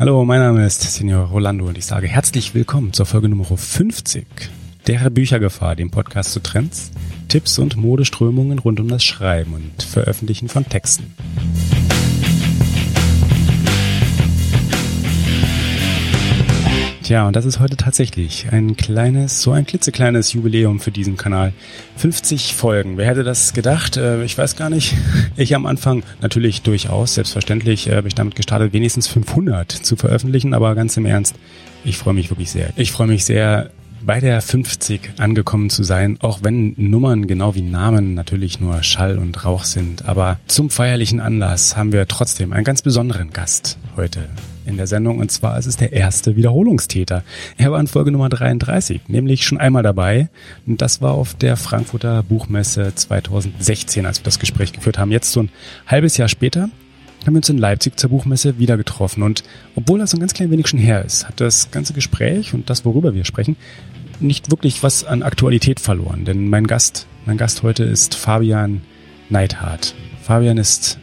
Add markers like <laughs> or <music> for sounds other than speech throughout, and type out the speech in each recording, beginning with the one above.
Hallo, mein Name ist Senior Rolando und ich sage herzlich willkommen zur Folge Nummer 50 der Büchergefahr, dem Podcast zu Trends, Tipps und Modeströmungen rund um das Schreiben und Veröffentlichen von Texten. Tja, und das ist heute tatsächlich ein kleines, so ein klitzekleines Jubiläum für diesen Kanal. 50 Folgen. Wer hätte das gedacht? Äh, ich weiß gar nicht. <laughs> Ich am Anfang natürlich durchaus, selbstverständlich äh, habe ich damit gestartet, wenigstens 500 zu veröffentlichen, aber ganz im Ernst, ich freue mich wirklich sehr. Ich freue mich sehr, bei der 50 angekommen zu sein, auch wenn Nummern genau wie Namen natürlich nur Schall und Rauch sind. Aber zum feierlichen Anlass haben wir trotzdem einen ganz besonderen Gast heute in der Sendung und zwar ist es der erste Wiederholungstäter. Er war in Folge Nummer 33, nämlich schon einmal dabei und das war auf der Frankfurter Buchmesse 2016, als wir das Gespräch geführt haben. Jetzt so ein halbes Jahr später haben wir uns in Leipzig zur Buchmesse wieder getroffen und obwohl das ein ganz klein wenig schon her ist, hat das ganze Gespräch und das, worüber wir sprechen, nicht wirklich was an Aktualität verloren, denn mein Gast, mein Gast heute ist Fabian Neidhardt. Fabian ist,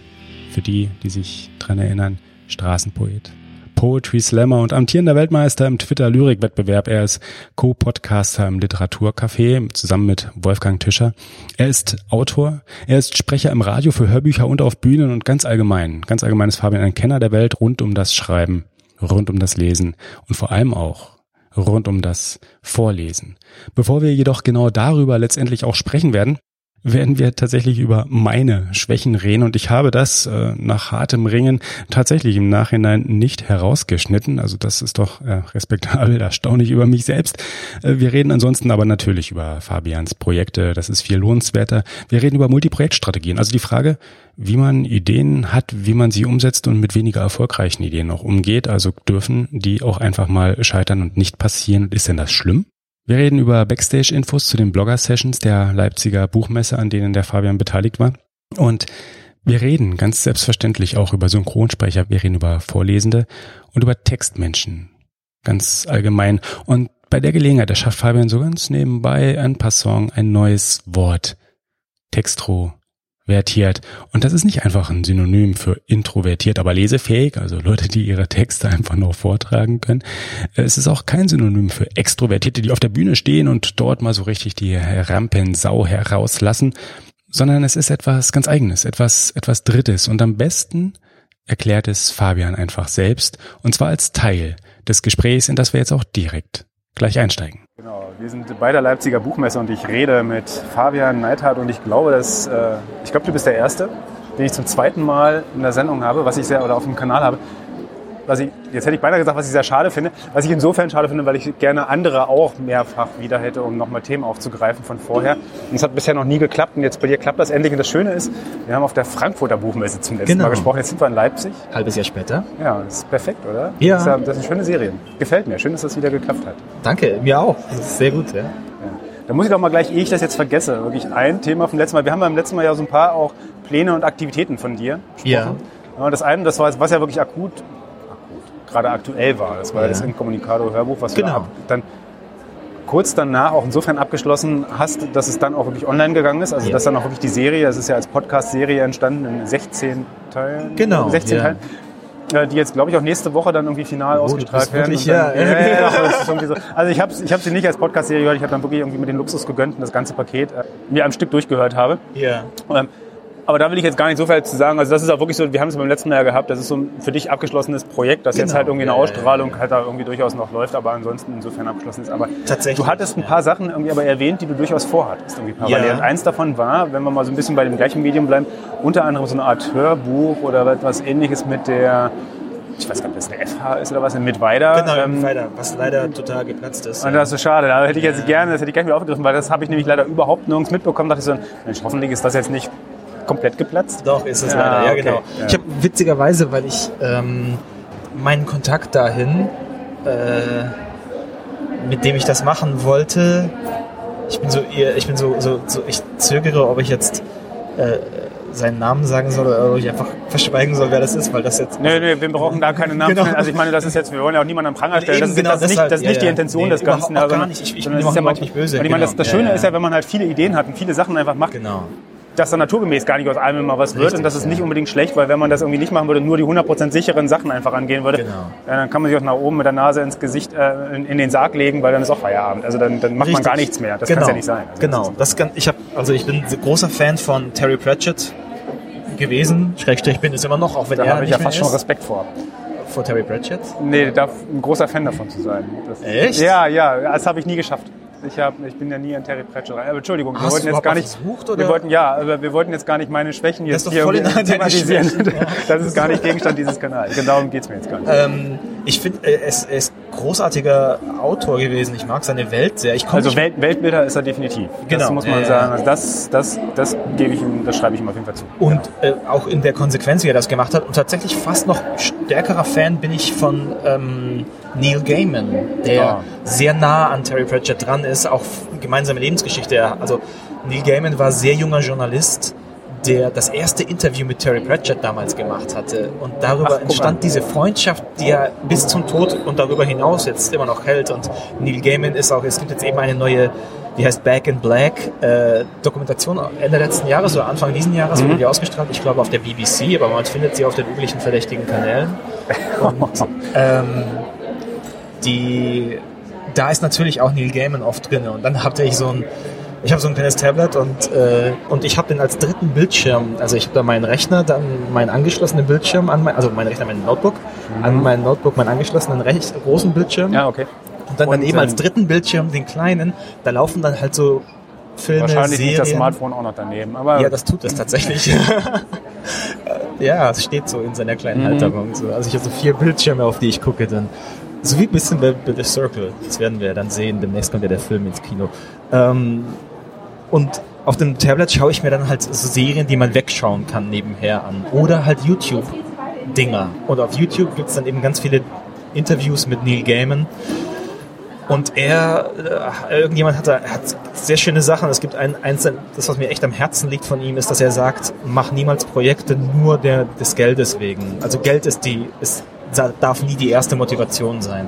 für die, die sich dran erinnern, Straßenpoet. Poetry Slammer und amtierender Weltmeister im Twitter-Lyrik-Wettbewerb. Er ist Co-Podcaster im Literaturcafé zusammen mit Wolfgang Tischer. Er ist Autor, er ist Sprecher im Radio für Hörbücher und auf Bühnen und ganz allgemein, ganz allgemein ist Fabian ein Kenner der Welt rund um das Schreiben, rund um das Lesen und vor allem auch rund um das Vorlesen. Bevor wir jedoch genau darüber letztendlich auch sprechen werden, werden wir tatsächlich über meine Schwächen reden und ich habe das äh, nach hartem Ringen tatsächlich im Nachhinein nicht herausgeschnitten. Also das ist doch äh, respektabel, <laughs> erstaunlich über mich selbst. Äh, wir reden ansonsten aber natürlich über Fabians Projekte, das ist viel lohnenswerter. Wir reden über Multiprojektstrategien, also die Frage, wie man Ideen hat, wie man sie umsetzt und mit weniger erfolgreichen Ideen auch umgeht. Also dürfen die auch einfach mal scheitern und nicht passieren. Ist denn das schlimm? Wir reden über Backstage-Infos zu den Blogger-Sessions der Leipziger Buchmesse, an denen der Fabian beteiligt war. Und wir reden ganz selbstverständlich auch über Synchronsprecher, wir reden über Vorlesende und über Textmenschen. Ganz allgemein. Und bei der Gelegenheit erschafft Fabian so ganz nebenbei ein Passant ein neues Wort. Textro vertiert. Und das ist nicht einfach ein Synonym für introvertiert, aber lesefähig, also Leute, die ihre Texte einfach nur vortragen können. Es ist auch kein Synonym für Extrovertierte, die auf der Bühne stehen und dort mal so richtig die Rampensau herauslassen, sondern es ist etwas ganz eigenes, etwas, etwas Drittes. Und am besten erklärt es Fabian einfach selbst, und zwar als Teil des Gesprächs, in das wir jetzt auch direkt gleich einsteigen. Genau, wir sind bei der Leipziger Buchmesse und ich rede mit Fabian Neidhardt und ich glaube, dass, äh, ich glaube, du bist der Erste, den ich zum zweiten Mal in der Sendung habe, was ich sehr, oder auf dem Kanal habe, was ich, jetzt hätte ich beinahe gesagt, was ich sehr schade finde, was ich insofern schade finde, weil ich gerne andere auch mehrfach wieder hätte, um nochmal Themen aufzugreifen von vorher. Und es hat bisher noch nie geklappt und jetzt bei dir klappt das endlich. Und das Schöne ist, wir haben auf der Frankfurter Buchmesse zum letzten genau. Mal gesprochen. Jetzt sind wir in Leipzig. Halbes Jahr später. Ja, das ist perfekt, oder? Ja. Das ist, das eine schöne Serie. Gefällt mir. Schön, dass das wieder geklappt hat. Danke, mir auch. Das ist sehr gut, ja. ja. Da muss ich doch mal gleich, ehe ich das jetzt vergesse, wirklich ein Thema vom letzten Mal. Wir haben beim letzten Mal ja so ein paar auch Pläne und Aktivitäten von dir gesprochen. Ja. Das eine, das war, was ja wirklich akut gerade aktuell war. Das war ja. das Incommunicado-Hörbuch, was genau. du dann kurz danach auch insofern abgeschlossen hast, dass es dann auch wirklich online gegangen ist. Also ja. dass dann auch wirklich die Serie, es ist ja als Podcast-Serie entstanden in 16 Teilen. Genau. 16 ja. Teilen. Äh, die jetzt, glaube ich, auch nächste Woche dann irgendwie final oh, ausgestrahlt werden. Wirklich, dann, ja. ja, ja, so. Also ich habe ich hab sie nicht als Podcast-Serie gehört, ich habe dann wirklich irgendwie mit den Luxus gegönnt und das ganze Paket äh, mir am Stück durchgehört habe. Ja. Ähm, aber da will ich jetzt gar nicht so viel zu sagen. Also das ist auch wirklich so, wir haben es beim letzten Mal ja gehabt, das ist so ein für dich abgeschlossenes Projekt, das genau. jetzt halt irgendwie eine Ausstrahlung halt da irgendwie durchaus noch läuft, aber ansonsten insofern abgeschlossen ist. Aber Tatsächlich, du hattest ein paar Sachen irgendwie aber erwähnt, die du durchaus vorhattest irgendwie parallel. Ja. Und eins davon war, wenn wir mal so ein bisschen bei dem gleichen Medium bleiben, unter anderem so eine Art Hörbuch oder etwas ähnliches mit der ich weiß gar nicht, ob das der FH ist oder was, mit Weiter. Genau, ähm, Weiter, was leider total geplatzt ist. Und das ist so schade. Da hätte ich jetzt ja. gerne, das hätte ich gerne wieder aufgegriffen, weil das habe ich nämlich leider überhaupt nirgends mitbekommen. Da dachte ich so, Mensch, hoffentlich ist das jetzt nicht komplett geplatzt? Doch, ist es ja, leider, ja okay. genau. Ja. Ich habe witzigerweise, weil ich ähm, meinen Kontakt dahin, äh, mit dem ich das machen wollte, ich bin so, ich bin so, so, so ich zögere, ob ich jetzt äh, seinen Namen sagen soll oder ob ich einfach verschweigen soll, wer das ist, weil das jetzt. Nee, nee, wir brauchen da keine Namen. <laughs> Genau. Also ich meine, das ist jetzt, wir wollen ja auch niemanden am Pranger stellen. das ist, genau, das ist nicht, das ist nicht ja, die Intention nee, des Ganzen. Auch gar nicht. Ich, ich bin ja nicht böse. Und ich meine, das, das Schöne ist ja, wenn man halt viele Ideen hat und viele Sachen einfach macht. Genau dass da naturgemäß gar nicht aus allem immer was wird Richtig, und das ist ja. nicht unbedingt schlecht, weil wenn man das irgendwie nicht machen würde, nur die 100% sicheren Sachen einfach angehen würde, Genau. ja, dann kann man sich auch nach oben mit der Nase ins Gesicht, äh, in, in den Sarg legen, weil dann ist auch Feierabend. Also dann, dann macht man Richtig. gar nichts mehr. Das genau. kann ja nicht sein. Also Genau. Das kann, ich hab, also ich bin großer Fan von Terry Pratchett gewesen. Schrägstrich bin es immer noch, auch wenn Da er habe ich ja fast schon. Respekt vor. vor Terry Pratchett. Nee, darf ein großer Fan davon zu sein. Das, Echt? Ja, ja, das habe ich nie geschafft. Ich, hab, ich bin ja nie an Terry Pratchett rein. Aber Entschuldigung, wir wollten jetzt gar nicht. versucht, oder? wir wollten ja, aber wir wollten jetzt gar nicht meine Schwächen Das jetzt hier thematisieren. Ja. <laughs> Das ist gar nicht Gegenstand dieses Kanals. Genau darum geht's mir jetzt gar nicht. Ähm, ich finde, äh, er ist, er ist großartiger Autor gewesen. Ich mag seine Welt sehr. Also Welt, Weltbilder ist er definitiv. Das Genau, muss man ja, ja. sagen. Also das, das, das gebe ich ihm, das schreibe ich ihm auf jeden Fall zu. Und äh, auch in der Konsequenz, wie er das gemacht hat. Und tatsächlich fast noch stärkerer Fan bin ich von ähm, Neil Gaiman, der Ah. sehr nah an Terry Pratchett dran ist, auch gemeinsame Lebensgeschichte. Also Neil Gaiman war sehr junger Journalist, der das erste Interview mit Terry Pratchett damals gemacht hatte. Und darüber Ach, entstand an. diese Freundschaft, die er bis zum Tod und darüber hinaus jetzt immer noch hält. Und Neil Gaiman ist auch, es gibt jetzt eben eine neue, die heißt Back in Black, äh, Dokumentation Ende letzten Jahres oder Anfang diesen Jahres Mhm. wurde die ausgestrahlt. Ich glaube auf der BBC, aber man findet sie auf den üblichen verdächtigen Kanälen. Und <laughs> ähm, die, da ist natürlich auch Neil Gaiman oft drin. Und dann hatte ich so ein, ich habe so ein kleines Tablet und, äh, und ich habe den als dritten Bildschirm, also ich habe da meinen Rechner, dann meinen angeschlossenen Bildschirm an, mein, also mein Rechner, mein Notebook, an mein Notebook, meinen angeschlossenen recht großen Bildschirm. Mhm. Ja, okay. Und dann Und, daneben als ähm, dritten Bildschirm den kleinen, da laufen dann halt so Filme, Wahrscheinlich Serien. liegt das Smartphone auch noch daneben. Aber Ja, das tut es tatsächlich. <laughs> ja, es steht so in seiner kleinen Mhm. Halterung. So. Also ich habe so vier Bildschirme, auf die ich gucke dann. So wie ein bisschen bei, bei The Circle. Das werden wir dann sehen. Demnächst kommt ja der Film ins Kino. Ähm, und auf dem Tablet schaue ich mir dann halt so Serien, die man wegschauen kann, nebenher an. Oder halt YouTube-Dinger. Und auf YouTube gibt's dann eben ganz viele Interviews mit Neil Gaiman. Und er, äh, irgendjemand hat da, hat sehr schöne Sachen. Es gibt ein, eins, das was mir echt am Herzen liegt von ihm, ist, dass er sagt, mach niemals Projekte nur der, des Geldes wegen. Also Geld ist die, ist, darf nie die erste Motivation sein.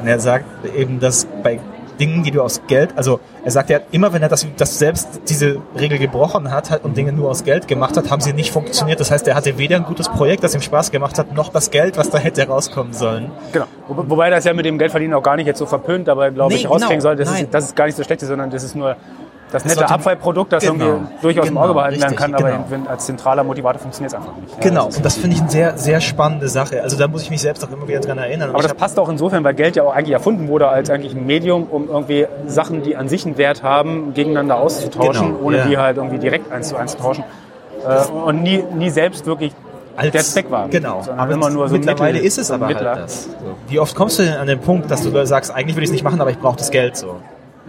Und er sagt eben, dass bei Dingen, die du aus Geld, also er sagt ja immer, wenn er das, das selbst diese Regel gebrochen hat, hat und Dinge nur aus Geld gemacht hat, haben sie nicht funktioniert. Das heißt, er hatte weder ein gutes Projekt, das ihm Spaß gemacht hat, noch das Geld, was da hätte rauskommen sollen. Genau. Wo, wobei das ja mit dem Geldverdienen auch gar nicht jetzt so verpönt, aber glaube Nee, ich rauskriegen genau. soll, dass es, dass es gar nicht so schlecht ist, sondern das ist nur das nette Abfallprodukt, das Genau. irgendwie durchaus im Genau, Auge behalten werden kann, aber genau. als zentraler Motivator funktioniert es einfach nicht. Ja, Genau, das ist- und das finde ich eine sehr, sehr spannende Sache. Also da muss ich mich selbst auch immer wieder dran erinnern. Und aber das passt auch insofern, weil Geld ja auch eigentlich erfunden wurde als eigentlich ein Medium, um irgendwie Sachen, die an sich einen Wert haben, gegeneinander auszutauschen, Genau, ohne ja. die halt irgendwie direkt eins zu eins zu tauschen. Äh, und nie, nie selbst wirklich als, der Zweck war. Genau, aber immer nur so mittlerweile Mittel, ist es aber halt das. Wie oft kommst du denn an den Punkt, dass du sagst, eigentlich würde ich es nicht machen, aber ich brauche das Geld so?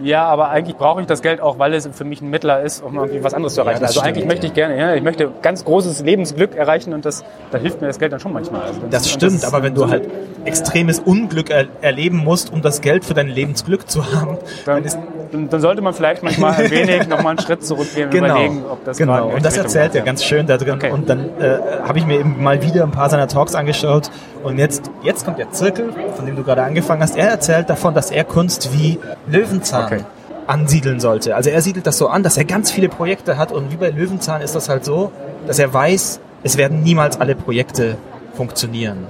Ja, aber eigentlich brauche ich das Geld auch, weil es für mich ein Mittler ist, um irgendwie was anderes zu erreichen. das also stimmt, eigentlich möchte ja. ich gerne, ja, ich möchte ganz großes Lebensglück erreichen und das, da hilft mir das Geld dann schon manchmal. Also Das stimmt, aber wenn du halt extremes Unglück er erleben musst, um das Geld für dein Lebensglück zu haben, dann, dann ist dann, dann sollte man vielleicht manchmal ein wenig nochmal einen Schritt zurückgehen und genau, überlegen, ob das genau. Und das erzählt er ja. ganz schön da drin. Okay. Und dann äh, habe ich mir eben mal wieder ein paar seiner Talks angeschaut. Und jetzt, jetzt kommt der Zirkel, von dem du gerade angefangen hast. Er erzählt davon, dass er Kunst wie Löwenzahn Okay. ansiedeln sollte. Also er siedelt das so an, dass er ganz viele Projekte hat. Und wie bei Löwenzahn ist das halt so, dass er weiß, es werden niemals alle Projekte funktionieren.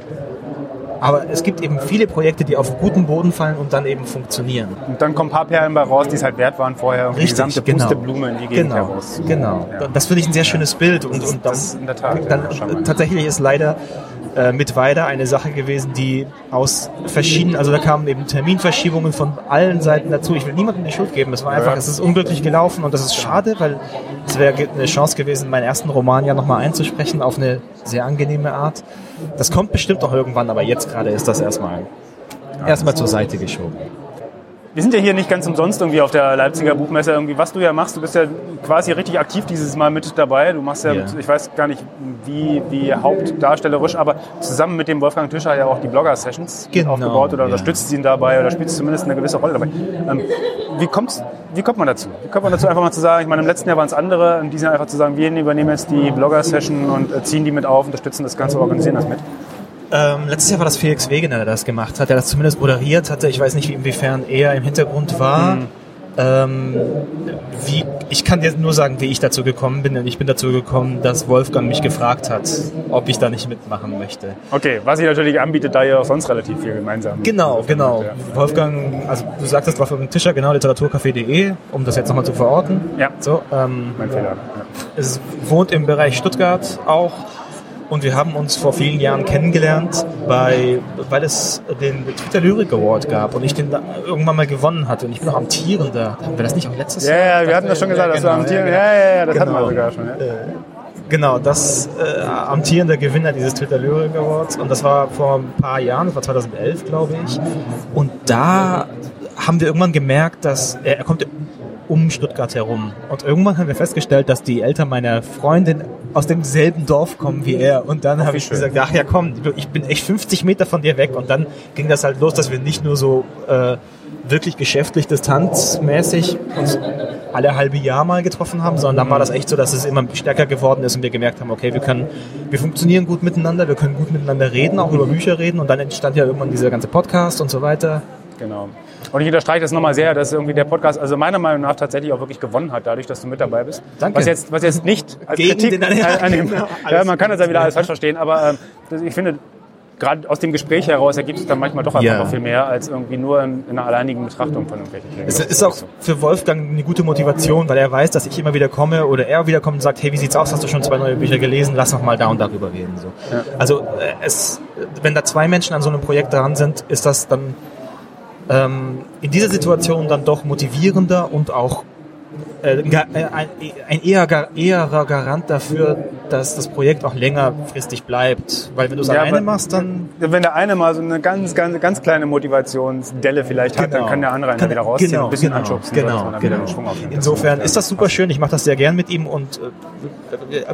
Aber es gibt eben viele Projekte, die auf guten Boden fallen und dann eben funktionieren. Und dann kommen ein paar Perlen bei raus, die es halt wert waren vorher, um die Richtig, gesamte genau. Pusteblume in die Gegend Genau, heraus. genau. Ja. Das finde ich ein sehr schönes Bild. Und, und dann, in der Tat, dann, ja, tatsächlich ist leider äh, mit Weider eine Sache gewesen, die aus verschiedenen, also da kamen eben Terminverschiebungen von allen Seiten dazu. Ich will niemandem die Schuld geben. Es war einfach, Ja. es ist unglücklich gelaufen und das ist schade, weil es wäre eine Chance gewesen, meinen ersten Roman ja nochmal einzusprechen auf eine sehr angenehme Art. Das kommt bestimmt noch irgendwann, aber jetzt gerade ist das erstmal erstmal zur Seite geschoben. Wir sind ja hier nicht ganz umsonst irgendwie auf der Leipziger Buchmesse. Irgendwie, was du ja machst, du bist ja quasi richtig aktiv dieses Mal mit dabei. Du machst ja. Mit, ich weiß gar nicht, wie, wie hauptdarstellerisch, aber zusammen mit dem Wolfgang Tischer ja auch die Blogger-Sessions Genau, aufgebaut oder ja. unterstützt ihn dabei oder spielst zumindest eine gewisse Rolle dabei. Ähm, wie, kommt's, wie kommt man dazu? Wie kommt man dazu, einfach mal zu sagen, ich meine, im letzten Jahr waren es andere, in diesem Jahr einfach zu sagen, wir übernehmen jetzt die Blogger-Session und äh, ziehen die mit auf, unterstützen das Ganze, organisieren das mit. Ähm, letztes Jahr war das Felix Wegener, der das gemacht hat, der das zumindest moderiert hatte. Ich weiß nicht, wie inwiefern er im Hintergrund war. Ähm, wie, ich kann dir nur sagen, wie ich dazu gekommen bin. Und ich bin dazu gekommen, dass Wolfgang mich gefragt hat, ob ich da nicht mitmachen möchte. Okay, was ich natürlich anbietet, da ihr auch sonst relativ viel gemeinsam Genau, genau. Ja. Wolfgang, also du sagtest Wolfgang Tischer, genau, literaturcafé.de, um das jetzt nochmal zu verorten. Ja, so, ähm, mein Fehler. Ja. Es wohnt im Bereich Stuttgart auch und wir haben uns vor vielen Jahren kennengelernt, bei, weil es den Twitter Lyric Award gab und ich den irgendwann mal gewonnen hatte. Und ich bin noch amtierender. Haben wir das nicht auch letztes ja, Jahr? Ja, wir hatten das schon gesagt, dass genau, du amtierender. Ja, ja, ja, das genau. hatten wir sogar schon. Ja. Äh, genau, das äh, amtierende Gewinner dieses Twitter Lyric Awards. Und das war vor ein paar Jahren, das war 2011, glaube ich. Und da haben wir irgendwann gemerkt, dass er, er kommt um Stuttgart herum. Und irgendwann haben wir festgestellt, dass die Eltern meiner Freundin aus demselben Dorf kommen wie er. Und dann habe ich schön. gesagt, ach ja komm, ich bin echt 50 Meter von dir weg. Und dann ging das halt los, dass wir nicht nur so äh, wirklich geschäftlich distanzmäßig uns alle halbe Jahr mal getroffen haben, sondern dann war das echt so, dass es immer stärker geworden ist und wir gemerkt haben, okay, wir können, wir funktionieren gut miteinander, wir können gut miteinander reden, auch über Bücher reden und dann entstand ja irgendwann dieser ganze Podcast und so weiter. Genau. Und ich unterstreiche das nochmal sehr, dass irgendwie der Podcast, also meiner Meinung nach tatsächlich auch wirklich gewonnen hat, dadurch, dass du mit dabei bist. Danke. Was jetzt, was jetzt nicht als Gegen Kritik den, ja, an dem, <laughs> genau, ja, man kann das ja wieder alles falsch verstehen, aber äh, ich finde, gerade aus dem Gespräch heraus ergibt es dann manchmal doch einfach ja. noch viel mehr als irgendwie nur in, in einer alleinigen Betrachtung von irgendwelchen Dingen. Es ist auch für Wolfgang eine gute Motivation, weil er weiß, dass ich immer wieder komme oder er wieder kommt und sagt, hey, wie sieht's aus? Hast du schon zwei neue Bücher gelesen? Lass noch mal da und darüber reden. So. Ja. Also äh, es, wenn da zwei Menschen an so einem Projekt dran sind, ist das dann ähm, in dieser Situation dann doch motivierender und auch äh, ein, ein eher, eherer Garant dafür, dass das Projekt auch längerfristig bleibt. Weil wenn du es ja, alleine machst, dann... Wenn der eine mal so eine ganz, ganz, ganz kleine Motivationsdelle vielleicht hat, genau. dann kann der andere einen kann, wieder rausziehen genau, ein bisschen genau, anschubsen. Genau, so, genau. Insofern ist das super schön. Ich mache das sehr gern mit ihm und äh, äh,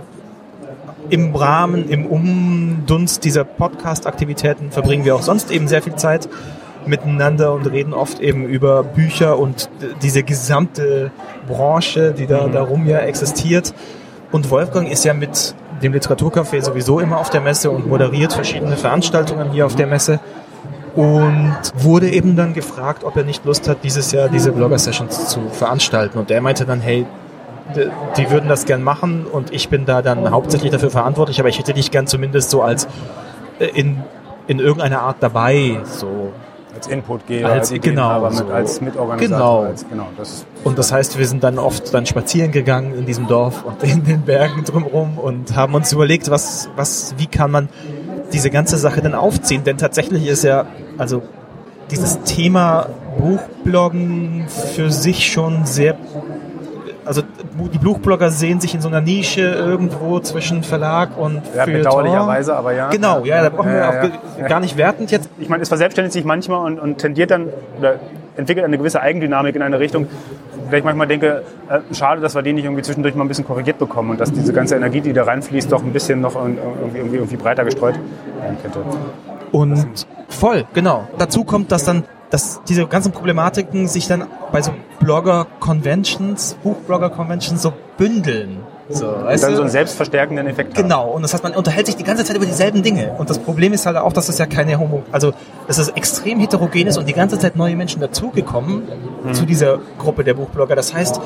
im Rahmen, im Umdunst dieser Podcast-Aktivitäten verbringen wir auch sonst eben sehr viel Zeit miteinander und reden oft eben über Bücher und diese gesamte Branche, die da mhm. darum ja existiert. Und Wolfgang ist ja mit dem Literaturcafé sowieso immer auf der Messe und moderiert verschiedene Veranstaltungen hier auf der Messe und wurde eben dann gefragt, ob er nicht Lust hat, dieses Jahr diese Blogger-Sessions zu veranstalten. Und er meinte dann, hey, die würden das gern machen und ich bin da dann hauptsächlich dafür verantwortlich, aber ich hätte dich gern zumindest so als äh, in, in irgendeiner Art dabei, so als Inputgeber, als, als genau, mit, als Mitorganisator. Genau. Als, genau das und das heißt, wir sind dann oft dann spazieren gegangen in diesem Dorf und <laughs> in den Bergen drumherum und haben uns überlegt, was, was, wie kann man diese ganze Sache denn aufziehen? Denn tatsächlich ist ja, also dieses Thema Buchbloggen für sich schon sehr also die Buchblogger sehen sich in so einer Nische irgendwo zwischen Verlag und ja, bedauerlicherweise, aber ja. Genau, ja, da brauchen wir ja, auch gar nicht wertend jetzt. Ich meine, es verselbstständigt sich manchmal und, und tendiert dann oder entwickelt eine gewisse Eigendynamik in eine Richtung, weil ich manchmal denke, äh, schade, dass wir die nicht irgendwie zwischendurch mal ein bisschen korrigiert bekommen und dass diese ganze Energie, die da reinfließt, doch ein bisschen noch irgendwie, irgendwie, irgendwie breiter gestreut werden könnte. Und voll, genau. Dazu kommt, dass dann dass diese ganzen Problematiken sich dann bei so Blogger-Conventions, Buchblogger-Conventions so bündeln. So, weißt und dann du? so einen selbstverstärkenden Effekt Genau, haben. und das heißt, man unterhält sich die ganze Zeit über dieselben Dinge. Und das Problem ist halt auch, dass es ja keine Homo, also dass es extrem heterogen ist und die ganze Zeit neue Menschen dazugekommen mhm. zu dieser Gruppe der Buchblogger. Das heißt,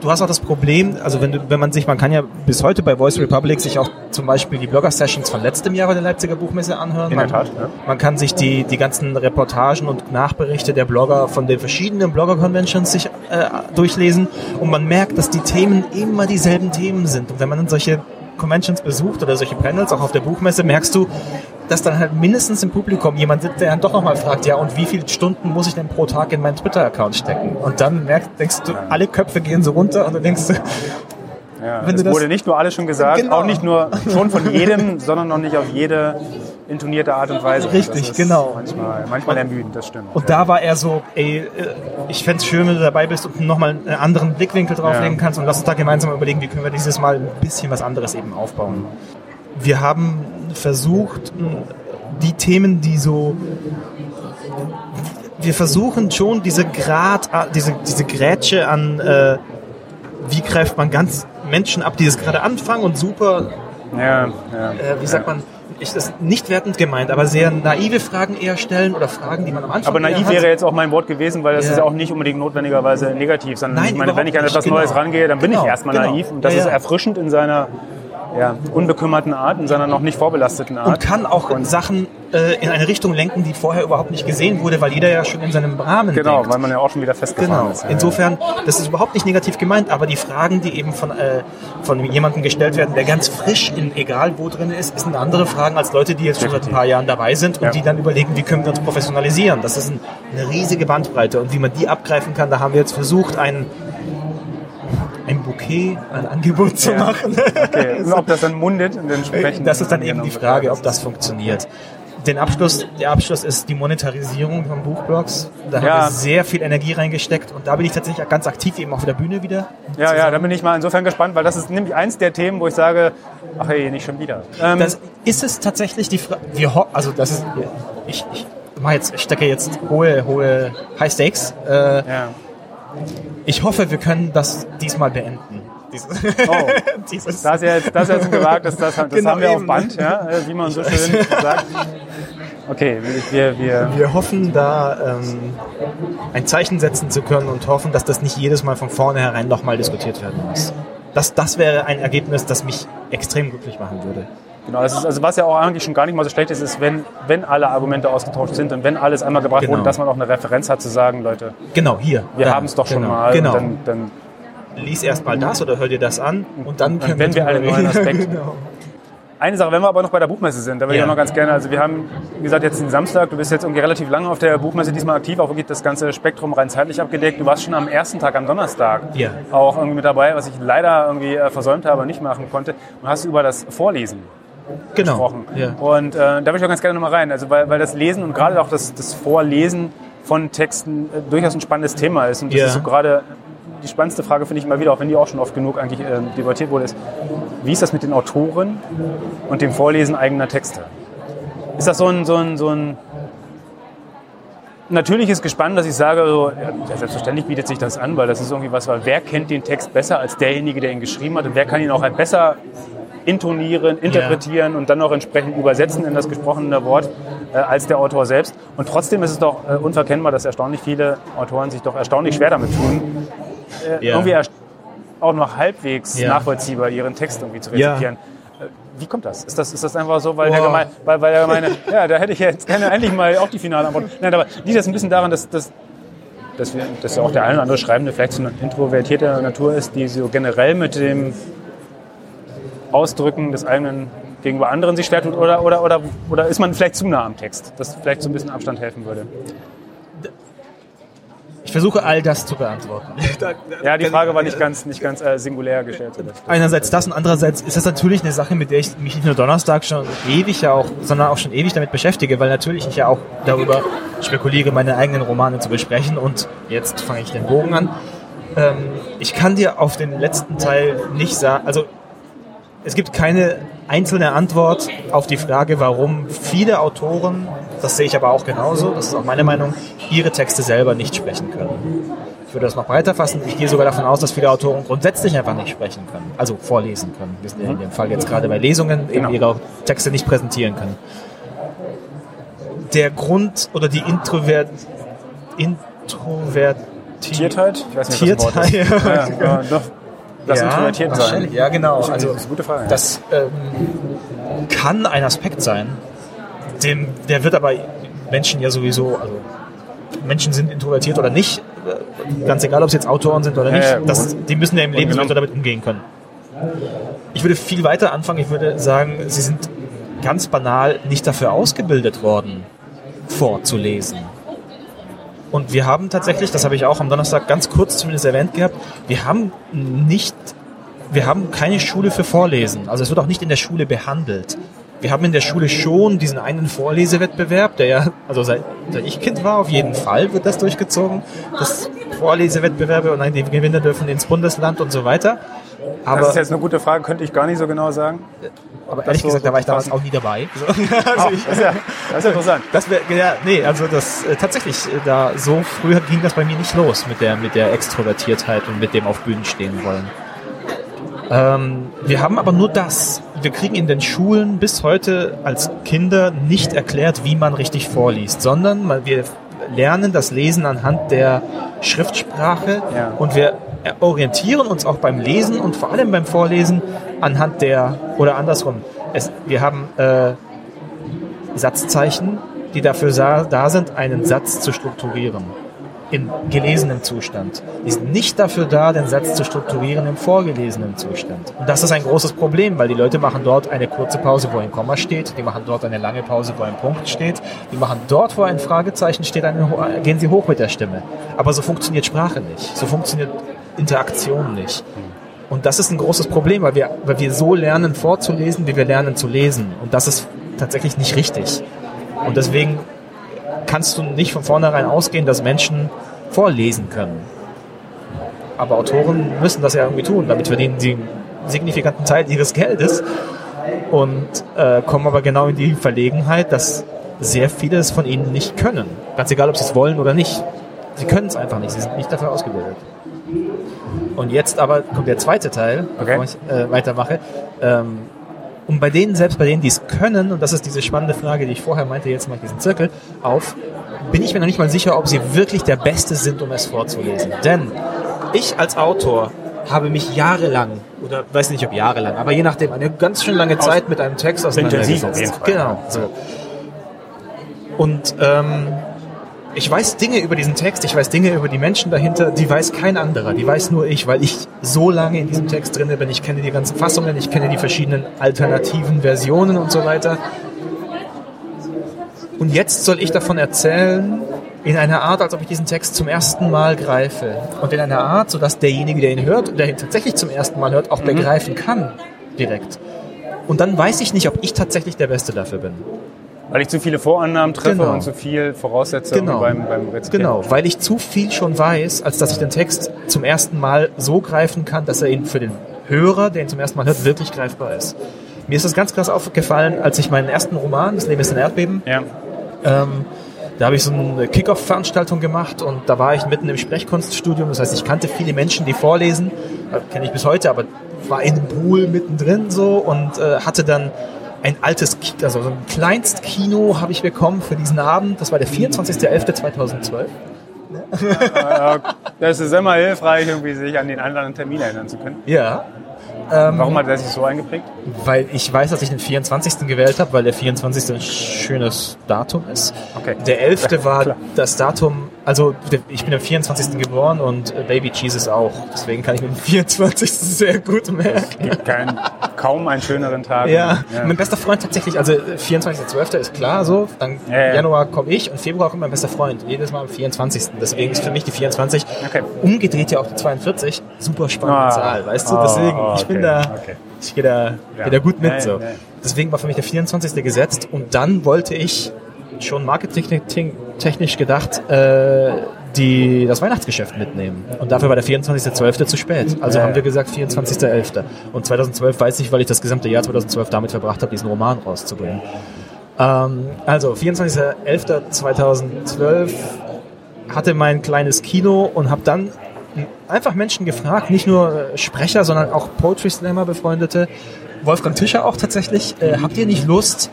du hast auch das Problem, also wenn, du, wenn man sich, man kann ja bis heute bei Voice Republic sich auch zum Beispiel die Blogger-Sessions von letztem Jahr bei der Leipziger Buchmesse anhören. In man, der Tat, ja. man kann sich die, die ganzen Reportagen und Nachberichte der Blogger von den verschiedenen Blogger-Conventions sich äh, durchlesen und man merkt, dass die Themen immer dieselben Themen sind. Und wenn man dann solche Conventions besucht oder solche Panels, auch auf der Buchmesse, merkst du, dass dann halt mindestens im Publikum jemand sitzt, der dann doch nochmal fragt, ja, und wie viele Stunden muss ich denn pro Tag in meinen Twitter-Account stecken? Und dann merkst, denkst du, alle Köpfe gehen so runter und du denkst, ja, <laughs> wenn es wurde nicht nur alles schon gesagt, genau. auch nicht nur <laughs> schon von jedem, sondern noch nicht auf jede intonierte Art und Weise. Richtig, genau. Manchmal, manchmal ermüdend, das stimmt. Und ja. da war er so, ey, äh, ich fände es schön, wenn du dabei bist und nochmal einen anderen Blickwinkel drauflegen ja. kannst und lass uns da gemeinsam überlegen, wie können wir dieses Mal ein bisschen was anderes eben aufbauen. Wir haben versucht, die Themen, die so wir versuchen schon diese Grad, diese, diese Grätsche an, äh, wie greift man ganz Menschen ab, die es gerade anfangen und super Ja, ja, äh, wie sagt ja. man, ich das nicht wertend gemeint, aber sehr naive Fragen eher stellen oder Fragen, die man am Anfang Aber naiv wäre jetzt auch mein Wort gewesen, weil das Ja. ist auch nicht unbedingt notwendigerweise negativ, sondern Nein, ich meine, wenn ich an etwas nicht, Neues genau. rangehe, dann bin Genau, ich erstmal genau. naiv und das Ja, ist erfrischend in seiner ja, unbekümmerten Art, in seiner noch nicht vorbelasteten Art. und kann auch Sachen äh, in eine Richtung lenken, die vorher überhaupt nicht gesehen wurde, weil jeder ja schon in seinem Rahmen Genau, denkt. weil man ja auch schon wieder festgefahren Genau. ist. Ja, Insofern, das ist überhaupt nicht negativ gemeint, aber die Fragen, die eben von, äh, von jemandem gestellt werden, der ganz frisch in egal wo drin ist, sind andere Fragen als Leute, die jetzt schon seit ein paar Jahren dabei sind und Ja. die dann überlegen, wie können wir uns professionalisieren. Das ist ein, eine riesige Bandbreite und wie man die abgreifen kann, da haben wir jetzt versucht, ein, ein Bouquet, ein Angebot zu Ja. machen. Okay. Und <laughs> ob das dann mundet und entsprechend. Das ist dann eben die Frage, ob das funktioniert. Den Abschluss, der Abschluss ist die Monetarisierung von Buchblogs. Da Ja. haben wir sehr viel Energie reingesteckt und da bin ich tatsächlich ganz aktiv eben auf der Bühne wieder. Ja, ja, da bin ich mal insofern gespannt, weil das ist nämlich eins der Themen, wo ich sage, ach hey, nicht schon wieder. Ähm, Das ist es tatsächlich die Frage, wir ho- also das ist, ich, ich mach jetzt, ich stecke jetzt hohe, hohe High Stakes. Äh, ja. Ich hoffe, wir können das diesmal beenden. Dieses, Oh. <laughs> dieses, Das ist jetzt, das ist jetzt ein gewagtes, das, das Genau, haben wir auf eben. Band, ja, äh, wie man so schön <laughs> sagt. Okay, wir, wir, wir hoffen da ähm, ein Zeichen setzen zu können und hoffen, dass das nicht jedes Mal von vornherein nochmal diskutiert werden muss. Das, das wäre ein Ergebnis, das mich extrem glücklich machen würde. Genau, das ist, also was ja auch eigentlich schon gar nicht mal so schlecht ist, ist, wenn, wenn alle Argumente ausgetauscht sind und wenn alles einmal gebracht Genau. wurde, dass man auch eine Referenz hat zu sagen, Leute, Genau, hier. wir haben es doch schon genau, mal. Genau. Und dann, dann Lies erst mal das oder hör dir das an und dann können wenn wir drüber einen neuen reden. Aspekt- <laughs> genau. Eine Sache, wenn wir aber noch bei der Buchmesse sind, da würde Ja. ich auch noch ganz gerne, also wir haben, wie gesagt, jetzt den Samstag, du bist jetzt irgendwie relativ lange auf der Buchmesse diesmal aktiv, auch wirklich das ganze Spektrum rein zeitlich abgedeckt. Du warst schon am ersten Tag, am Donnerstag, Ja. auch irgendwie mit dabei, was ich leider irgendwie äh, versäumt habe, nicht machen konnte. Und hast über das Vorlesen Genau. gesprochen. Ja. Und äh, da würde ich auch ganz gerne nochmal rein, also weil, weil das Lesen und gerade auch das, das Vorlesen von Texten äh, durchaus ein spannendes Thema ist. Und das Ja. ist so gerade die spannendste Frage, finde ich immer wieder, auch wenn die auch schon oft genug eigentlich äh, debattiert wurde, ist, wie ist das mit den Autoren und dem Vorlesen eigener Texte? Ist das so ein, so ein, so ein natürliches Gespann, dass ich sage, so, ja, selbstverständlich bietet sich das an, weil das ist irgendwie was, weil wer kennt den Text besser als derjenige, der ihn geschrieben hat und wer kann ihn auch halt besser intonieren, interpretieren und dann auch entsprechend übersetzen in das gesprochene Wort äh, als der Autor selbst. Und trotzdem ist es doch äh, unverkennbar, dass erstaunlich viele Autoren sich doch erstaunlich schwer damit tun, äh, Ja. irgendwie auch noch halbwegs Ja. nachvollziehbar ihren Text irgendwie zu Ja. rezipieren. Äh, Wie kommt das? Ist das, ist das einfach so, weil der Boah. gemeine, weil, weil der gemeine, <laughs> ja, da hätte ich jetzt gerne endlich mal auch die finale Antwort. Nein, aber liegt das ein bisschen daran, dass, dass, dass, wir, dass ja auch der eine oder andere Schreibende vielleicht so eine introvertierte Natur ist, die so generell mit dem Ausdrücken des eigenen gegenüber anderen sich schwer tut oder, oder, oder, oder ist man vielleicht zu nah am Text, dass vielleicht so ein bisschen Abstand helfen würde? Ich versuche all das zu beantworten. <laughs> Ja, die Frage war nicht ganz, nicht ganz äh, singulär gestellt. Einerseits das und andererseits ist das natürlich eine Sache, mit der ich mich nicht nur Donnerstag schon ewig ja auch, sondern auch schon ewig damit beschäftige, weil natürlich ich ja auch darüber spekuliere, meine eigenen Romane zu besprechen und jetzt fange ich den Bogen an. Ähm, ich kann dir auf den letzten Teil nicht sagen, also es gibt keine einzelne Antwort auf die Frage, warum viele Autoren, das sehe ich aber auch genauso, das ist auch meine Meinung, ihre Texte selber nicht sprechen können. Ich würde das noch breiter fassen. Ich gehe sogar davon aus, dass viele Autoren grundsätzlich einfach nicht sprechen können, also vorlesen können. Wir sind ja in dem Fall jetzt gerade bei Lesungen, eben Genau. ihre Texte nicht präsentieren können. Der Grund oder die Introvert, Introvertiertheit, Tiertheit? Ich weiß nicht, was das Wort ist. Tiertheit. <laughs> Ja, ja, doch. Das introvertiert sein. Ja, genau. Das Also ist eine gute Frage. das ähm, kann ein Aspekt sein. Dem, der wird aber Menschen ja sowieso, also Menschen sind introvertiert oder nicht, äh, ganz egal, ob es jetzt Autoren sind oder nicht, Ja, ja, das, die müssen ja im Leben genommen. damit umgehen können. Ich würde viel weiter anfangen. Ich würde sagen, sie sind ganz banal nicht dafür ausgebildet worden, vorzulesen. Und wir haben tatsächlich, das habe ich auch am Donnerstag ganz kurz zumindest erwähnt gehabt, wir haben nicht, wir haben keine Schule für Vorlesen. Also es wird auch nicht in der Schule behandelt. Wir haben in der Schule schon diesen einen Vorlesewettbewerb, der ja, also seit, seit ich Kind war, auf jeden Fall wird das durchgezogen. Das Vorlesewettbewerbe und nein, die Gewinner dürfen ins Bundesland und so weiter. Aber, das ist jetzt eine gute Frage, könnte ich gar nicht so genau sagen. aber ehrlich so- gesagt, da war ich damals auch nie dabei. <laughs> So, also ich, Das ist ja, das ist interessant. das wäre, ja, nee, also das äh, tatsächlich, äh, da so früh ging das bei mir nicht los mit der, mit der Extrovertiertheit und mit dem auf Bühnen stehen wollen. Ähm, wir haben aber nur das. wir kriegen in den Schulen bis heute als Kinder nicht erklärt, wie man richtig vorliest, sondern wir lernen das Lesen anhand der Schriftsprache Ja. und wir orientieren uns auch beim Lesen und vor allem beim Vorlesen anhand der, oder andersrum, es, wir haben äh, Satzzeichen, die dafür da sind, einen Satz zu strukturieren in gelesenem Zustand. Die sind nicht dafür da, den Satz zu strukturieren im vorgelesenen Zustand. Und das ist ein großes Problem, weil die Leute machen dort eine kurze Pause, wo ein Komma steht, die machen dort eine lange Pause, wo ein Punkt steht, die machen dort, wo ein Fragezeichen steht, eine, gehen sie hoch mit der Stimme. Aber so funktioniert Sprache nicht. So funktioniert Interaktion nicht. Und das ist ein großes Problem, weil wir, weil wir so lernen vorzulesen, wie wir lernen zu lesen. Und das ist tatsächlich nicht richtig. Und deswegen kannst du nicht von vornherein ausgehen, dass Menschen vorlesen können. Aber Autoren müssen das ja irgendwie tun. Damit verdienen sie einen signifikanten Teil ihres Geldes und äh, kommen aber genau in die Verlegenheit, dass sehr viele es von ihnen nicht können. Ganz egal, ob sie es wollen oder nicht. Sie können es einfach nicht. Sie sind nicht dafür ausgebildet. Und jetzt aber kommt der zweite Teil, Okay. bevor ich äh, weitermache. Ähm, und bei denen, selbst bei denen, die es können, und das ist diese spannende Frage, die ich vorher meinte, jetzt mache ich diesen Zirkel auf, bin ich mir noch nicht mal sicher, ob sie wirklich der Beste sind, um es vorzulesen. Denn ich als Autor habe mich jahrelang, oder weiß nicht ob jahrelang, aber je nachdem, eine ganz schön lange Zeit mit einem Text Intensiv auf auseinandergesetzt. jeden Fall. Genau, so. Und ähm, ich weiß Dinge über diesen Text, ich weiß Dinge über die Menschen dahinter, die weiß kein anderer, die weiß nur ich, weil ich so lange in diesem Text drin bin. Ich kenne die ganzen Fassungen, ich kenne die verschiedenen alternativen Versionen und so weiter. Und jetzt soll ich davon erzählen, in einer Art, als ob ich diesen Text zum ersten Mal greife. Und in einer Art, sodass derjenige, der ihn hört, der ihn tatsächlich zum ersten Mal hört, auch begreifen kann, direkt. Und dann weiß ich nicht, ob ich tatsächlich der Beste dafür bin. Weil ich zu viele Vorannahmen treffe Genau. und zu viel voraussetze Genau. beim, beim Rezipienten. Genau, weil ich zu viel schon weiß, als dass ich den Text zum ersten Mal so greifen kann, dass er ihn für den Hörer, der ihn zum ersten Mal hört, wirklich greifbar ist. Mir ist das ganz krass aufgefallen, als ich meinen ersten Roman, Das Leben ist ein Erdbeben, Ja. ähm, da habe ich so eine Kick-Off-Veranstaltung gemacht und da war ich mitten im Sprechkunststudium. Das heißt, ich kannte viele Menschen, die vorlesen, äh, kenne ich bis heute, aber war in einem Pool mittendrin so und äh, hatte dann ein altes, also so ein Kleinstkino habe ich bekommen für diesen Abend. Das war der 24.11.2012. Äh, Das ist immer hilfreich, irgendwie sich an den anderen Termin erinnern zu können. Ja. Warum hat er sich so eingeprägt? Weil ich weiß, dass ich den 24. gewählt habe, weil der 24. ein schönes Datum ist. Okay. Der 11. war klar. das Datum, also ich bin am 24. geboren und äh, Baby Jesus auch. Deswegen kann ich mir den 24. sehr gut merken. Gibt kein, kaum einen schöneren Tag. Ja, ja. mein bester Freund tatsächlich, also äh, 24.12. ist klar so, dann Ja, ja. Januar komme ich und Februar kommt mein bester Freund. Jedes Mal am 24. Deswegen ist für mich die 24 Okay. umgedreht ja auch die 42 super spannende Ah. Zahl, weißt du? Ah, Deswegen, ich bin okay, da, okay. ich gehe da, Ja. geh da gut mit so. Deswegen war für mich der 24. gesetzt und dann wollte ich schon marketingtechnisch gedacht äh, die, das Weihnachtsgeschäft mitnehmen. Und dafür war der 24.12. zu spät. Also Ja, haben wir gesagt 24.11. Und 2012 weiß ich, weil ich das gesamte Jahr 2012 damit verbracht habe, diesen Roman rauszubringen. Ähm, also 24.11.2012 hatte mein kleines Kino und habe dann einfach Menschen gefragt, nicht nur äh, Sprecher, sondern auch Poetry Slammer befreundete, Wolfgang Tischer auch tatsächlich, äh, habt ihr nicht Lust,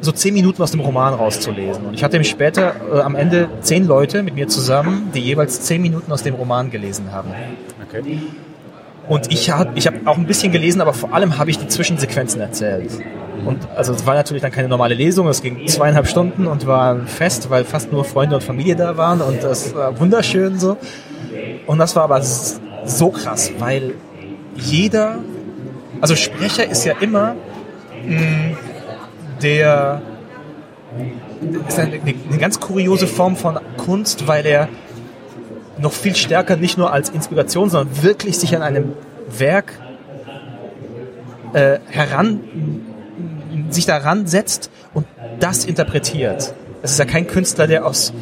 so zehn Minuten aus dem Roman rauszulesen? Und ich hatte ihm später äh, am Ende zehn Leute mit mir zusammen, die jeweils zehn Minuten aus dem Roman gelesen haben. Okay. Und ich habe ich hab auch ein bisschen gelesen, aber vor allem habe ich die Zwischensequenzen erzählt. Und also es war natürlich dann keine normale Lesung, es ging zweieinhalb Stunden und war ein Fest, weil fast nur Freunde und Familie da waren und das war wunderschön so. Und das war aber so krass, weil jeder, also Sprecher ist ja immer mh, der ist eine, eine ganz kuriose Form von Kunst, weil er noch viel stärker nicht nur als Inspiration, sondern wirklich sich an einem Werk äh, heran, sich daran setzt und das interpretiert. Es ist ja kein Künstler, der aus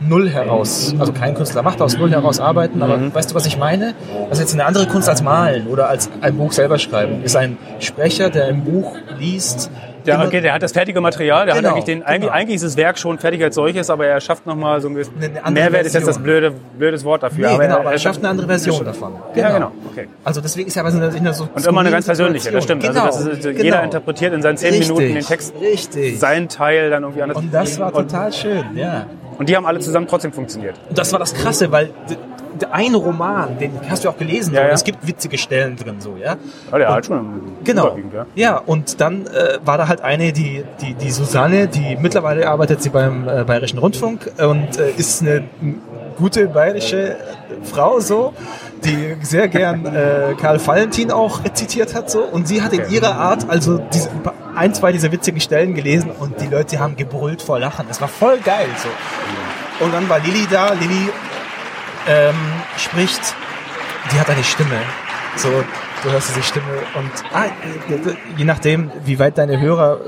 Null heraus, also kein Künstler macht aus Null heraus arbeiten, aber weißt du, was ich meine? Das ist jetzt eine andere Kunst als malen oder als ein Buch selber schreiben. Ist ein Sprecher, der ein Buch liest Ja, okay, der hat das fertige Material, der Genau, hat eigentlich den, eigentlich, genau. eigentlich ist das Werk schon fertig als solches, aber er schafft nochmal so ein andere Mehrwert ist jetzt das blöde, blödes Wort dafür. Nee, genau, er, aber er schafft eine andere Version davon. Ja, genau, okay. Also deswegen ist er aber so eine, so Und immer eine ganz persönliche, das stimmt. Genau, also ist, genau. jeder interpretiert in seinen zehn Minuten den Text, Richtig. seinen Teil dann irgendwie anders. Und das war total schön, ja. Und die haben alle zusammen trotzdem funktioniert. Und das war das Krasse, weil ein Roman, den hast du auch gelesen, Ja, ja. es gibt witzige Stellen drin, so, ja. Ja, der Und- hat schon Genau. ja. Ja, und dann äh, war da halt eine, die, die, die Susanne, die mittlerweile arbeitet sie beim äh, Bayerischen Rundfunk und äh, ist eine gute bayerische Frau so, die sehr gern äh, Karl Valentin auch zitiert hat so und sie hat in ihrer Art also diese, ein, zwei dieser witzigen Stellen gelesen und die Leute haben gebrüllt vor Lachen. Es war voll geil so. Und dann war Lilly da, Lilly ähm, spricht, die hat eine Stimme. So, du hörst diese Stimme und ah, äh, je nachdem, wie weit deine Hörer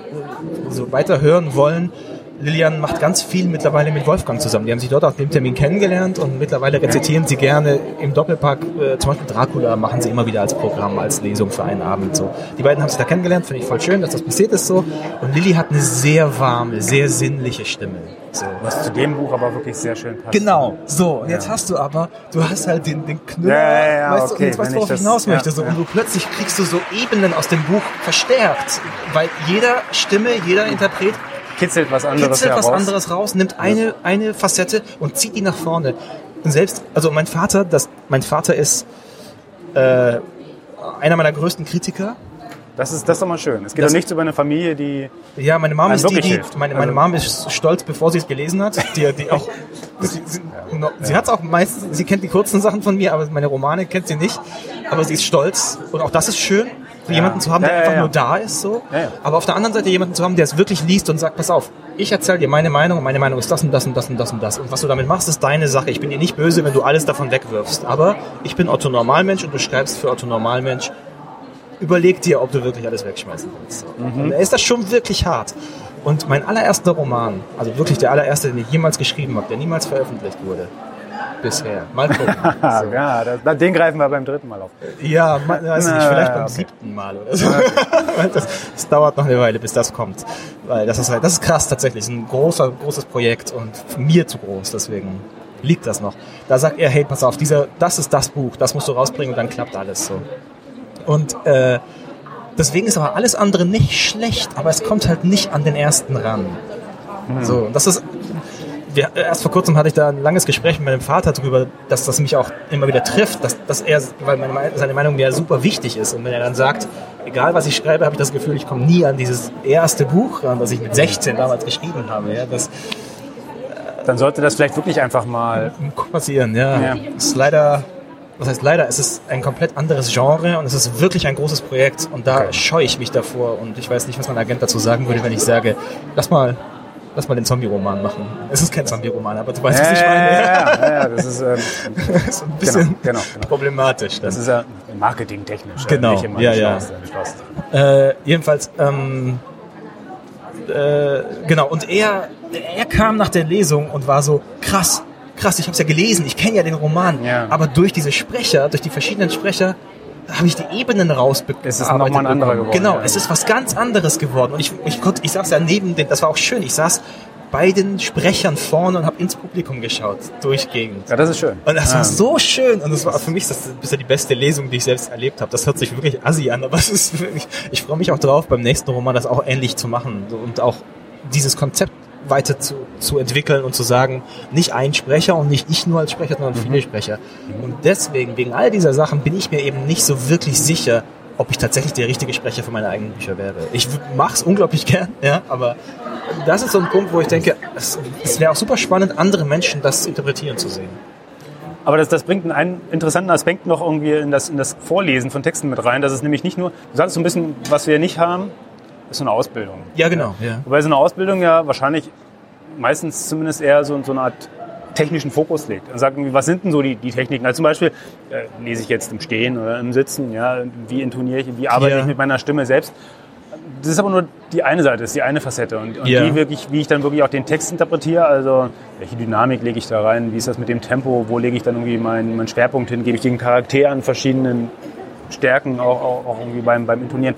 so weiter hören wollen, Lilian macht ganz viel mittlerweile mit Wolfgang zusammen. Die haben sich dort auf dem Termin kennengelernt und mittlerweile rezitieren sie gerne im Doppelpack, äh, zum Beispiel Dracula machen sie immer wieder als Programm, als Lesung für einen Abend. So. Die beiden haben sich da kennengelernt, finde ich voll schön, dass das passiert ist so. Und Lilly hat eine sehr warme, sehr sinnliche Stimme. So. Was zu dem Buch aber wirklich sehr schön passt. Genau, so. Und jetzt hast du aber, du hast halt den, den Knüller, Ja, ja, ja, weißt du, okay, und jetzt weißt du, worauf ich hinaus ja, möchte. So. ja. Und du plötzlich kriegst du so Ebenen aus dem Buch verstärkt. Weil jeder Stimme, jeder Interpret Kitzelt was anderes kitzelt was anderes raus, nimmt eine, eine Facette und zieht die nach vorne. Und selbst, also mein Vater, das, mein Vater ist äh, einer meiner größten Kritiker. Das ist, das ist doch mal schön. Es geht Das- doch nichts über eine Familie, die Ja, meine Mom ist die, die meine, meine Also- Mom ist stolz, bevor sie es gelesen hat. Die, die auch, <laughs> sie, sie, sie hat es auch meistens, sie kennt die kurzen Sachen von mir, aber meine Romane kennt sie nicht. Aber sie ist stolz und auch das ist schön, jemanden zu haben, der Ja, ja, einfach ja. nur da ist. So. Ja, ja. Aber auf der anderen Seite jemanden zu haben, der es wirklich liest und sagt, pass auf, ich erzähle dir meine Meinung und meine Meinung ist das und das und das und das und das. Und was du damit machst, ist deine Sache. Ich bin dir nicht böse, wenn du alles davon wegwirfst. Aber ich bin Otto Normalmensch und du schreibst für Otto Normalmensch überleg dir, ob du wirklich alles wegschmeißen willst. Und er ist das schon wirklich hart. Und mein allererster Roman, also wirklich der allererste, den ich jemals geschrieben habe, der niemals veröffentlicht wurde, bisher. Mal gucken. <laughs> So. ja, das, den greifen wir beim dritten Mal auf. Ja, ma- weiß nicht, Na, vielleicht beim okay. siebten Mal oder so. <laughs> das, das dauert noch eine Weile, bis das kommt. Weil das ist halt, das ist krass tatsächlich. Das ist ein großer, großes Projekt und mir zu groß, deswegen liegt das noch. Da sagt er, hey, pass auf, dieser, das ist das Buch, das musst du rausbringen und dann klappt alles so. Und äh, deswegen ist aber alles andere nicht schlecht, aber es kommt halt nicht an den ersten ran. So, und das ist wir, erst vor kurzem hatte ich da ein langes Gespräch mit meinem Vater drüber, dass das mich auch immer wieder trifft, dass, dass er, weil meine, Mei- seine Meinung mir super wichtig ist. Und wenn er dann sagt, egal was ich schreibe, habe ich das Gefühl, ich komme nie an dieses erste Buch ran, das ich mit 16 damals geschrieben habe. Ja, das Dann sollte das vielleicht wirklich einfach mal. passieren, ja. Ja. Es ist leider, was heißt leider, es ist ein komplett anderes Genre und es ist wirklich ein großes Projekt und da Okay. scheue ich mich davor und ich weiß nicht, was mein Agent dazu sagen würde, wenn ich sage, lass mal, lass mal den Zombie-Roman machen. Es ist kein Zombie-Roman, aber du weißt, was ich meine. ja, ja, ja, das ist, ähm, <laughs> Das ist ein bisschen Genau, genau, genau. problematisch. das ist ja marketingtechnisch. äh, Genau, immer ja, ja. Äh, jedenfalls, ähm, äh, genau, und er, er kam nach der Lesung und war so, krass, krass, ich habe es ja gelesen, ich kenne ja den Roman, Ja. aber durch diese Sprecher, durch die verschiedenen Sprecher, habe ich die Ebenen rausbekommen. Es ist noch mal ein anderer geworden, Genau, ja. es ist was ganz anderes geworden. Und ich, ich, konnte, ich saß ja neben den, das war auch schön, ich saß bei den Sprechern vorne und habe ins Publikum geschaut, durchgehend. Ja, das ist schön. Und das ja. war so schön. Und das war für mich das bisher die beste Lesung, die ich selbst erlebt habe. Das hört sich wirklich assi an, aber <laughs> es ist wirklich, ich freue mich auch drauf, beim nächsten Roman das auch ähnlich zu machen und auch dieses Konzept weiter zu, zu entwickeln und zu sagen, nicht ein Sprecher und nicht ich nur als Sprecher, sondern viele Sprecher. Und deswegen, wegen all dieser Sachen, bin ich mir eben nicht so wirklich sicher, ob ich tatsächlich der richtige Sprecher für meine eigenen Bücher wäre. Ich mache es unglaublich <laughs> gern, ja, aber das ist so ein Punkt, wo ich denke, es, es wäre auch super spannend, andere Menschen das interpretieren zu sehen. Aber das, das bringt einen, einen interessanten Aspekt noch irgendwie in das, in das Vorlesen von Texten mit rein. Das ist nämlich nicht nur, du sagst so ein bisschen, was wir nicht haben, ist so eine Ausbildung. Ja, genau. Ja. Wobei so eine Ausbildung ja wahrscheinlich meistens zumindest eher so, so eine Art technischen Fokus legt. Und sagt, irgendwie, was sind denn so die, die Techniken? Also zum Beispiel äh, lese ich jetzt im Stehen oder im Sitzen, ja, wie intoniere ich, wie arbeite Ja. ich mit meiner Stimme selbst. Das ist aber nur die eine Seite, das ist die eine Facette. Und, und Ja. die wirklich, wie ich dann wirklich auch den Text interpretiere, also welche Dynamik lege ich da rein, wie ist das mit dem Tempo, wo lege ich dann irgendwie meinen, meinen Schwerpunkt hin, gebe ich den Charakter an verschiedenen Stärken, auch, auch, auch irgendwie beim, beim Intonieren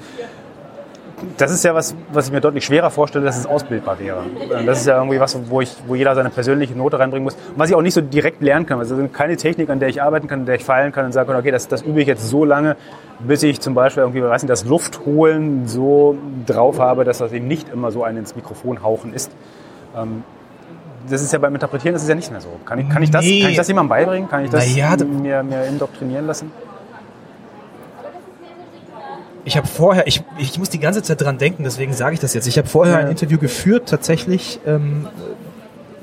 das ist ja was, was ich mir deutlich schwerer vorstelle, dass es ausbildbar wäre. Das ist ja irgendwie was, wo, ich, wo jeder seine persönliche Note reinbringen muss. Und was ich auch nicht so direkt lernen kann. Also keine Technik, an der ich arbeiten kann, an der ich feilen kann und sagen kann, okay, das, das übe ich jetzt so lange, bis ich zum Beispiel irgendwie, weiß nicht, das Luftholen so drauf habe, dass das eben nicht immer so ein ins Mikrofon hauchen ist. Ähm, das ist ja beim Interpretieren das ist ja nicht mehr so. Kann ich, kann ich, das, Nee. kann ich das jemandem beibringen? Kann ich das da- mir, mir indoktrinieren lassen? Ich habe vorher, ich, ich muss die ganze Zeit dran denken, deswegen sage ich das jetzt. Ich habe vorher Ja. ein Interview geführt, tatsächlich ähm,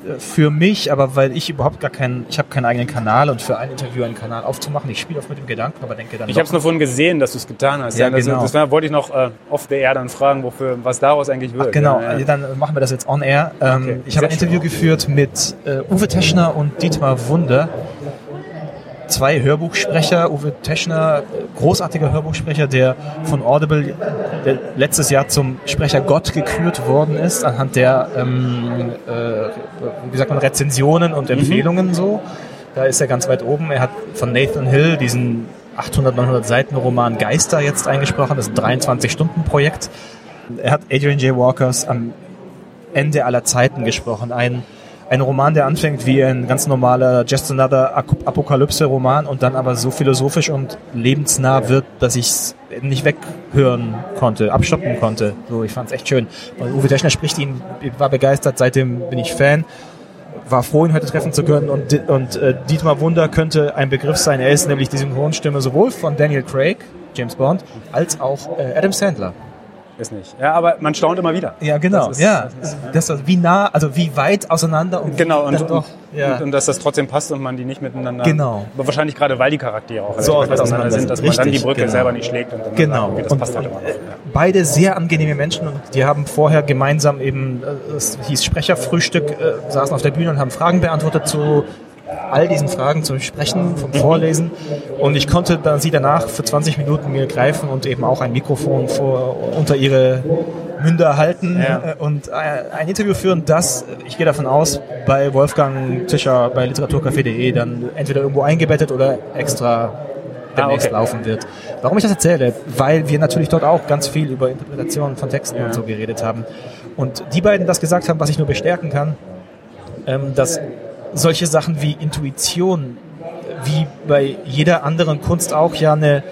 äh, für mich, aber weil ich überhaupt gar keinen, ich habe keinen eigenen Kanal und für ein Interview einen Kanal aufzumachen, ich spiele oft mit dem Gedanken, aber denke dann Ich habe es nur vorhin gesehen, dass du es getan hast. Ja, das, genau. das war, wollte ich noch äh, off the air dann fragen, wofür, was daraus eigentlich wird. Ach, genau, Ja, ja. dann machen wir das jetzt on air. Ähm, Okay, ich habe ein. Interview geführt mit äh, Uwe Teschner und Dietmar Wunder. Zwei Hörbuchsprecher. Uwe Teschner, großartiger Hörbuchsprecher, der von Audible der letztes Jahr zum Sprecher Gott gekürt worden ist, anhand der, ähm, äh, wie sagt man, Rezensionen und Empfehlungen so. Da ist er ganz weit oben. Er hat von Nathan Hill diesen 800, 900 Seiten Roman Geister jetzt eingesprochen. Das ist ein 23-Stunden-Projekt. Er hat Adrian J. Walkers am Ende aller Zeiten gesprochen. Ein, ein Roman, der anfängt wie ein ganz normaler Just Another Apokalypse-Roman und dann aber so philosophisch und lebensnah wird, dass ich es nicht weghören konnte, abstoppen konnte. So, ich fand es echt schön. Und Uwe Deschner spricht ihn, war begeistert, seitdem bin ich Fan. War froh, ihn heute treffen zu können und, und äh, Dietmar Wunder könnte ein Begriff sein. Er ist nämlich die Synchronstimme sowohl von Daniel Craig, James Bond, als auch äh, Adam Sandler. Ist nicht. Ja, aber man staunt immer wieder. Ja, genau. Das ist- ja, das ist wie nah, also wie weit auseinander und Genau, und, dann doch. Ja. und, und dass das trotzdem passt und man die nicht miteinander. Genau. Aber wahrscheinlich gerade, weil die Charaktere auch So weit auseinander sind, dass sind. man dann die Richtig, Brücke genau. selber nicht schlägt und dann Genau. okay, das passt halt immer noch. äh, beide sehr angenehme Menschen und die haben vorher gemeinsam eben, äh, es hieß Sprecherfrühstück, äh, saßen auf der Bühne und haben Fragen beantwortet zu all diesen Fragen zum Sprechen, vom Vorlesen. Und ich konnte dann sie danach für 20 Minuten mir greifen und eben auch ein Mikrofon vor, unter ihre Münder halten Ja. äh, und äh, ein Interview führen, das, ich gehe davon aus, bei Wolfgang Tischer bei literaturcafé.de dann entweder irgendwo eingebettet oder extra demnächst okay. laufen wird. Warum ich das erzähle? Weil wir natürlich dort auch ganz viel über Interpretationen von Texten Ja. und so geredet haben. Und die beiden das gesagt haben, was ich nur bestärken kann, ähm, dass solche Sachen wie Intuition, wie bei jeder anderen Kunst auch ja eine,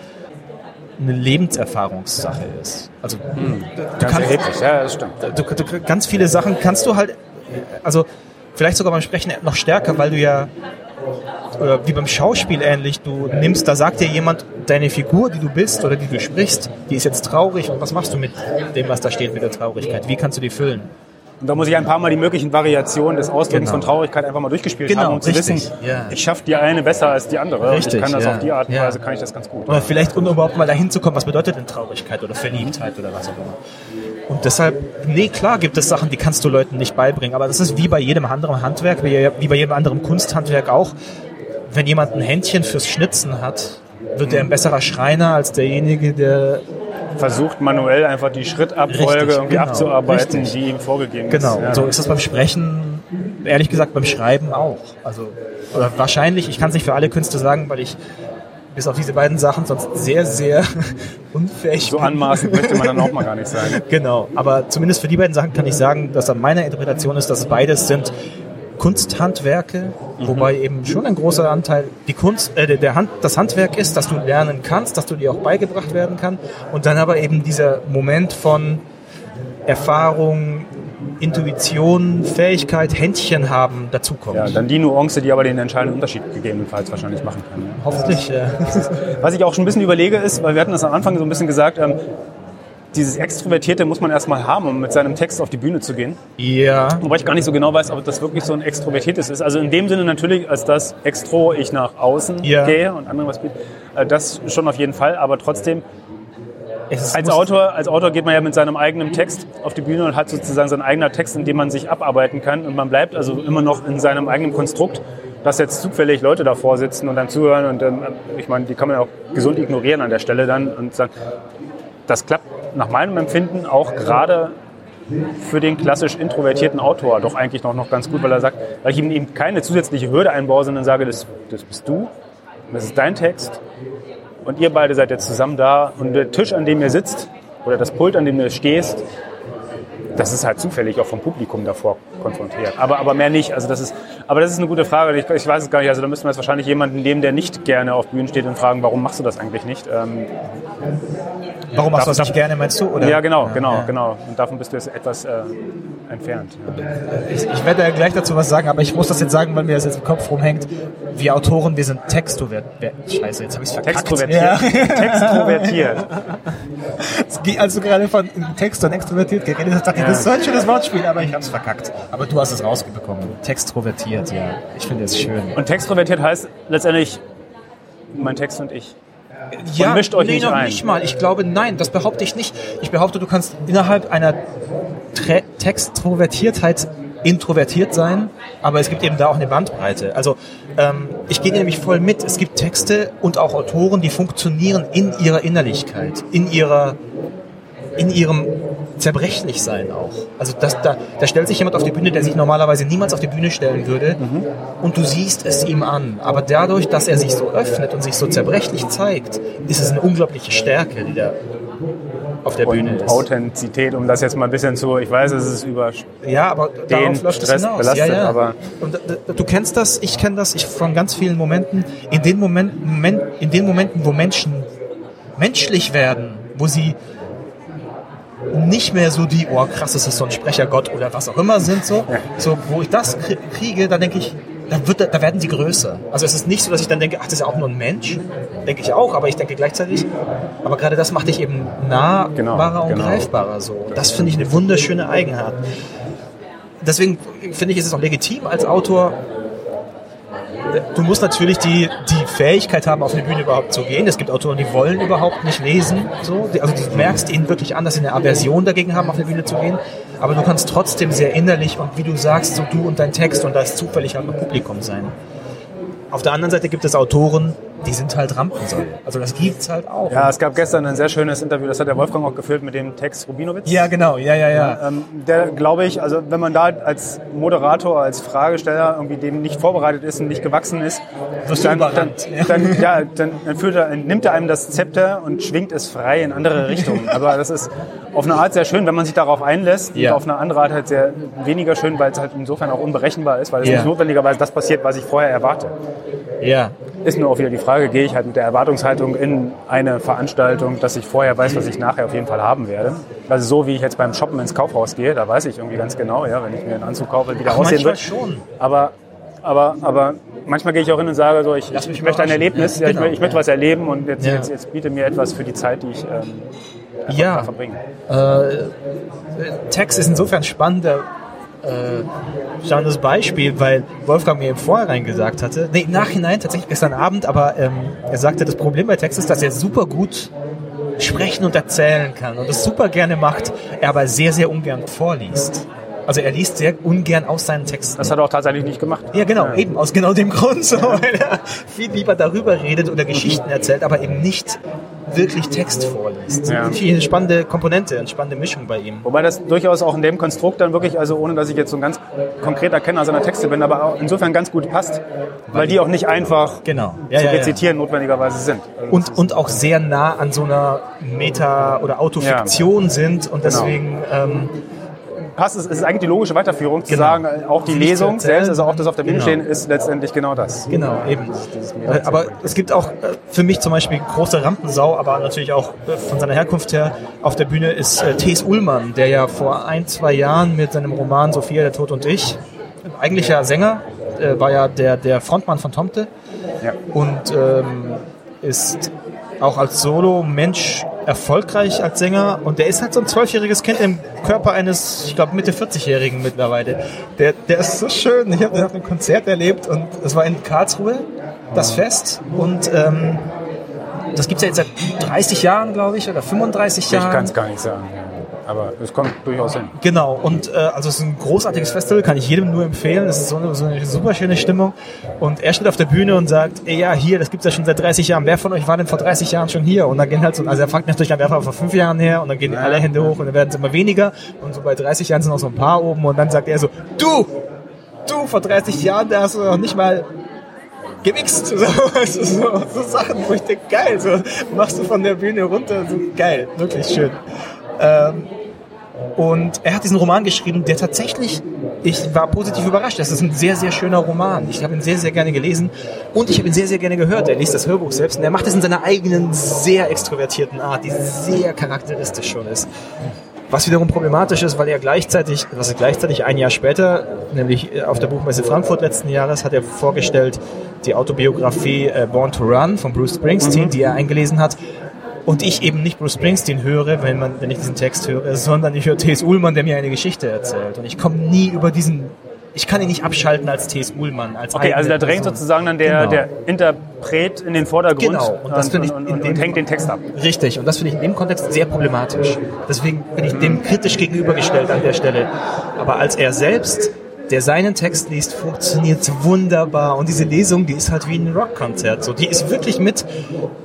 eine Lebenserfahrungssache ist. Also du Ganz kannst, erheblich, ja, das stimmt. du, du, ganz viele Sachen kannst du halt, also vielleicht sogar beim Sprechen noch stärker, weil du ja oder wie beim Schauspiel ähnlich, du nimmst, da sagt dir jemand, deine Figur, die du bist oder die du sprichst, die ist jetzt traurig und was machst du mit dem, was da steht mit der Traurigkeit? Wie kannst du die füllen? Und da muss ich ein paar Mal die möglichen Variationen des Ausdrucks Genau. von Traurigkeit einfach mal durchgespielt Genau, haben, um zu richtig, wissen, ja. ich schaffe die eine besser als die andere. Richtig, ich kann das ja, auf die Art und ja. Weise, kann ich das ganz gut. Oder vielleicht, um überhaupt mal dahin zu kommen, was bedeutet denn Traurigkeit oder Verliebtheit oder was auch immer. Und deshalb, nee, klar gibt es Sachen, die kannst du Leuten nicht beibringen, aber das ist wie bei jedem anderen Handwerk, wie bei jedem anderen Kunsthandwerk auch. Wenn jemand ein Händchen fürs Schnitzen hat, wird er ein besserer Schreiner als derjenige, der Versucht manuell einfach die Schrittabfolge Richtig, irgendwie genau, abzuarbeiten, richtig. die ihm vorgegeben Genau, ist. Ja. und so ist das beim Sprechen, ehrlich gesagt beim Schreiben auch. Also, oder wahrscheinlich, ich kann es nicht für alle Künste sagen, weil ich bis auf diese beiden Sachen sonst sehr, sehr <laughs> unfähig So bin. anmaßend möchte man dann auch mal gar nicht sein. <laughs> Genau, aber zumindest für die beiden Sachen kann ich sagen, dass an meiner Interpretation ist, dass beides sind Kunsthandwerke, wobei eben schon ein großer Anteil die Kunst, äh, der- Hand, das Handwerk ist, dass du lernen kannst, dass du dir auch beigebracht werden kann und dann aber eben dieser Moment von Erfahrung, Intuition, Fähigkeit, Händchen haben dazukommt. Ja, dann die Nuance, die aber den entscheidenden Unterschied gegebenenfalls wahrscheinlich machen kann. Ja. Hoffentlich. Äh, Was ich auch schon ein bisschen überlege ist, weil wir hatten das am Anfang so ein bisschen gesagt, ähm, dieses Extrovertierte muss man erstmal haben, um mit seinem Text auf die Bühne zu gehen. ja, Wobei ich gar nicht so genau weiß, ob das wirklich so ein Extrovertiertes ist. Also in dem Sinne natürlich, als das Extro ich nach außen Ja. gehe und anderen was biete. Äh, Das schon auf jeden Fall, aber trotzdem, als Autor, als Autor geht man ja mit seinem eigenen Text auf die Bühne und hat sozusagen sein eigener Text, in dem man sich abarbeiten kann. Und man bleibt also immer noch in seinem eigenen Konstrukt. Dass jetzt zufällig Leute davor sitzen und dann zuhören und ähm, ich meine, die kann man auch gesund ignorieren an der Stelle dann und sagen, das klappt nach meinem Empfinden auch gerade für den klassisch introvertierten Autor doch eigentlich noch, noch ganz gut, weil er sagt, weil ich ihm eben keine zusätzliche Hürde einbaue, sondern sage, das, das bist du, das ist dein Text und ihr beide seid jetzt zusammen da und der Tisch, an dem ihr sitzt, oder das Pult, an dem du stehst, das ist halt zufällig auch vom Publikum davor konfrontiert. Aber, aber mehr nicht. Also das ist, aber das ist eine gute Frage. Ich, ich weiß es gar nicht. Also da müssten wir jetzt wahrscheinlich jemanden nehmen, der nicht gerne auf Bühnen steht und fragen, warum machst du das eigentlich nicht? Ähm, Warum machst du das nicht gerne, meinst du? Oder? Ja, genau, genau, ja. genau. Und davon bist du jetzt etwas äh, entfernt. Ja. Ich, ich, werde ja gleich dazu was sagen, aber ich muss das jetzt sagen, weil mir das jetzt im Kopf rumhängt. Wir Autoren, wir sind textrovertiert. Scheiße, jetzt habe ich es verkackt. Textrovertiert. Ja. Textrovertiert. <laughs> Als du gerade von Text und extrovertiert geredet hast, dachte ich, das ist so ein schönes Wortspiel, aber ich habe es verkackt. Aber du hast es rausbekommen. Textrovertiert, ja. Ich finde es schön. Und textrovertiert heißt letztendlich mein Text und ich. Ja, mischt euch nee, nicht noch ein. nicht mal. Ich glaube, nein, das behaupte ich nicht. Ich behaupte, du kannst innerhalb einer Tre Textrovertiertheit introvertiert sein, aber es gibt eben da auch eine Bandbreite. Also ähm, ich gehe nämlich voll mit. Es gibt Texte und auch Autoren, die funktionieren in ihrer Innerlichkeit, in ihrer in ihrem zerbrechlich sein auch. Also das, da, da stellt sich jemand auf die Bühne, der sich normalerweise niemals auf die Bühne stellen würde mhm. und du siehst es ihm an. Aber dadurch, dass er sich so öffnet und sich so zerbrechlich zeigt, ist es eine unglaubliche Stärke, die da auf der Bühne ist. Authentizität, um das jetzt mal ein bisschen zu, ich weiß, es ist über ja, aber es hinaus. Belastet, ja, ja. Aber und du kennst das, ich kenne das, ich von ganz vielen Momenten, in den Momenten, in den Momenten, wo Menschen menschlich werden, wo sie nicht mehr so die, oh krass, das ist so ein Sprechergott oder was auch immer sind, so, so wo ich das kriege, dann denke ich, da, wird, da werden sie größer. Also es ist nicht so, dass ich dann denke, ach, das ist ja auch nur ein Mensch. Denke ich auch, aber ich denke gleichzeitig, aber gerade das macht dich eben nahbarer genau, und genau. greifbarer. So. Das finde ich eine wunderschöne Eigenart. Deswegen finde ich, ist es auch legitim als Autor, du musst natürlich die, die Fähigkeit haben, auf eine Bühne überhaupt zu gehen. Es gibt Autoren, die wollen überhaupt nicht lesen. So. Also du merkst ihnen wirklich an, dass sie eine Aversion dagegen haben, auf eine Bühne zu gehen. Aber du kannst trotzdem sehr innerlich und wie du sagst, so du und dein Text und das zufällig ein Publikum sein. Auf der anderen Seite gibt es Autoren, die sind halt Rampensäule. Also das gibt's halt auch. Ja, es gab gestern ein sehr schönes Interview, das hat der Wolfgang auch geführt mit dem Text Rubinowitz. Ja, genau, ja, ja, ja. ja ähm, der, glaube ich, also wenn man da als Moderator, als Fragesteller irgendwie dem nicht vorbereitet ist und nicht gewachsen ist, dann, dann, dann, ja, dann, dann er, nimmt er einem das Zepter und schwingt es frei in andere Richtungen. Aber das ist auf eine Art sehr schön, wenn man sich darauf einlässt. Ja. Und auf eine andere Art halt sehr weniger schön, weil es halt insofern auch unberechenbar ist, weil es ja. nicht notwendigerweise das passiert, was ich vorher erwarte. Ja. Ist nur auch wieder die Frage, gehe ich halt mit der Erwartungshaltung in eine Veranstaltung, dass ich vorher weiß, was ich nachher auf jeden Fall haben werde. Also so wie ich jetzt beim Shoppen ins Kaufhaus gehe, da weiß ich irgendwie ganz genau, ja, wenn ich mir einen Anzug kaufe, wie der Ach, aussehen wird. schon. Aber, aber, aber manchmal gehe ich auch hin und sage so, ich, ich, möchte ein Erlebnis, ja, genau. ich, ich, möchte was erleben und jetzt, ja. jetzt, jetzt biete mir etwas für die Zeit, die ich ähm, ja. verbringe. Äh, Text ist insofern spannend, äh, spannendes Beispiel, weil Wolfgang mir im Vorhinein gesagt hatte, nee, im Nachhinein, tatsächlich gestern Abend, aber ähm, er sagte, das Problem bei Text ist, dass er super gut sprechen und erzählen kann und das super gerne macht, er aber sehr, sehr ungern vorliest. Also er liest sehr ungern aus seinen Texten. Das hat er auch tatsächlich nicht gemacht. Ja, genau, ja. eben aus genau dem Grund, <laughs> so, weil er viel lieber darüber redet oder Geschichten erzählt, aber eben nicht wirklich Text vorliest. Ja. Eine spannende Komponente, eine spannende Mischung bei ihm. Wobei das durchaus auch in dem Konstrukt dann wirklich, also ohne dass ich jetzt so ein ganz konkreter Kenner seiner Texte bin, aber auch insofern ganz gut passt, weil die auch nicht einfach genau. ja, zu ja, rezitieren notwendigerweise sind. Also und, und auch sehr nah an so einer Meta- oder Autofiktion sind und genau. deswegen... Ähm, passt, es ist eigentlich die logische Weiterführung zu genau. sagen, auch die Lesung selbst, also auch das auf der Bühne genau. stehen, ist letztendlich genau das. Genau, eben. Äh, aber es gibt auch äh, für mich zum Beispiel große Rampensau, aber natürlich auch äh, von seiner Herkunft her auf der Bühne ist äh, T.S. Ullmann, der ja vor ein, zwei Jahren mit seinem Roman Sophia, der Tod und ich, eigentlicher Sänger, äh, war ja der, der Frontmann von Tomte ja. und ähm, ist auch als Solo-Mensch erfolgreich als Sänger und der ist halt so ein zwölfjähriges Kind im Körper eines, ich glaube, Mitte 40-Jährigen mittlerweile. Der, der ist so schön. Ich habe den auf einem Konzert erlebt und es war in Karlsruhe, das Fest und ähm, das gibt's ja jetzt seit 30 Jahren, glaube ich, oder 35 Jahren. Ich kann es gar nicht sagen. Aber es kommt durchaus hin. Genau, und äh, also es ist ein großartiges Festival, kann ich jedem nur empfehlen. Es ist so eine, so eine super schöne Stimmung. Und er steht auf der Bühne und sagt, ey, ja, hier, das gibt's ja schon seit 30 Jahren. Wer von euch war denn vor 30 Jahren schon hier? Und dann gehen halt so, also er fragt natürlich an, wer war vor fünf Jahren her? Und dann gehen alle Hände hoch und dann werden es immer weniger. Und so bei 30 Jahren sind noch so ein paar oben. Und dann sagt er so, du, du, vor 30 Jahren, da hast du noch nicht mal gewichst. <laughs> So, so, so, Sachen, wo ich denke, geil, so machst du von der Bühne runter, so geil, wirklich schön. Ähm, und er hat diesen Roman geschrieben, der tatsächlich, ich war positiv überrascht. Das ist ein sehr, sehr schöner Roman. Ich habe ihn sehr, sehr gerne gelesen und ich habe ihn sehr, sehr gerne gehört. Er liest das Hörbuch selbst und er macht es in seiner eigenen, sehr extrovertierten Art, die sehr charakteristisch schon ist. Was wiederum problematisch ist, weil er gleichzeitig, was ist gleichzeitig ein Jahr später, nämlich auf der Buchmesse Frankfurt letzten Jahres, hat er vorgestellt die Autobiografie äh, Born to Run von Bruce Springsteen, mhm. die er eingelesen hat und ich eben nicht Bruce Springsteen höre, wenn, man, wenn ich diesen Text höre, sondern ich höre T.S. Ullmann, der mir eine Geschichte erzählt. Und ich komme nie über diesen ich kann ihn nicht abschalten als T.S. Ullmann. Als okay, also da drängt sozusagen dann der, genau. der Interpret in den Vordergrund genau. und, das und, ich und, und, und hängt den Text ab. Richtig, und das finde ich in dem Kontext sehr problematisch. Deswegen bin ich dem kritisch gegenübergestellt an der Stelle. Aber als er selbst der seinen Text liest, funktioniert wunderbar. Und diese Lesung, die ist halt wie ein Rockkonzert. So, die ist wirklich mit.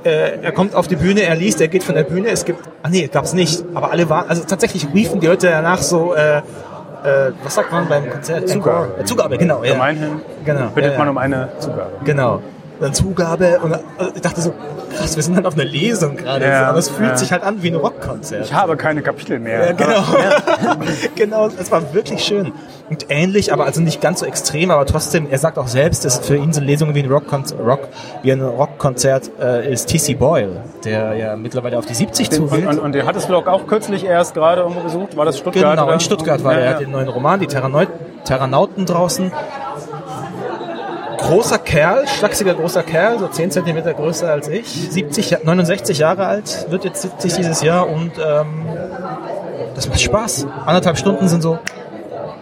Äh, er kommt auf die Bühne, er liest, er geht von der Bühne. Es gibt, ah nee, gab's nicht. Aber alle waren, also tatsächlich riefen die Leute danach so. Äh, äh, was sagt man beim Konzert? Zugabe. Zugabe, genau. Ja. Gemeinhin genau, bittet ja, ja. man um eine Zugabe. Genau. Dann Zugabe und also ich dachte so, krass, wir sind halt auf einer Lesung gerade, ja, aber es fühlt ja. sich halt an wie ein Rockkonzert. Ich habe keine Kapitel mehr. Ja, genau. <laughs> genau, es war wirklich schön. Und ähnlich, aber also nicht ganz so extrem, aber trotzdem, er sagt auch selbst, dass für ihn so Lesungen wie ein Rockkonzert, Rock, wie ein Rockkonzert äh, ist TC Boyle, der ja mittlerweile auf die 70 den, zugeht. Und, und, der hat es auch, auch kürzlich erst gerade irgendwo besucht, war das Stuttgart? Genau, in Stuttgart war er, er hat den neuen Roman, die Terranauten draußen großer Kerl, schlachsiger großer Kerl, so 10 cm größer als ich, 70, 69 Jahre alt, wird jetzt 70 dieses Jahr und ähm, das macht Spaß. Anderthalb Stunden sind so,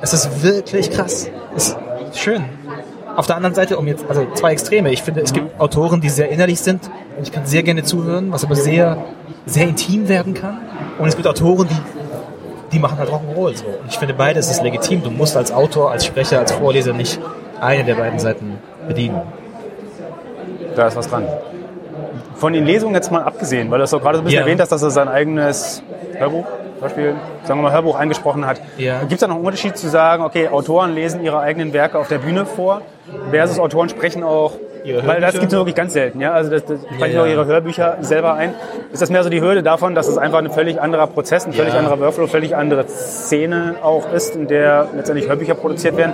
es ist wirklich krass. Es ist schön. Auf der anderen Seite, um jetzt, also zwei Extreme. Ich finde, es gibt Autoren, die sehr innerlich sind und ich kann sehr gerne zuhören, was aber sehr, sehr intim werden kann. Und es gibt Autoren, die die machen halt Rock'n'Roll so. Und ich finde beides ist legitim. Du musst als Autor, als Sprecher, als Vorleser nicht eine der beiden Seiten bedienen. Da ist was dran. Von den Lesungen jetzt mal abgesehen, weil du es auch gerade so ein bisschen ja. erwähnt hast, dass er sein eigenes Hörbuch, zum Beispiel, sagen wir mal, Hörbuch eingesprochen hat. Ja. Gibt es da noch einen Unterschied zu sagen, okay, Autoren lesen ihre eigenen Werke auf der Bühne vor, versus Autoren sprechen auch weil das gibt es wirklich ganz selten, ja. Also das, das sprechen ja, auch ihre Hörbücher selber ein. Ist das mehr so die Hürde davon, dass es einfach ein völlig anderer Prozess, ein völlig anderer Workflow, völlig andere Szene auch ist, in der letztendlich Hörbücher produziert werden?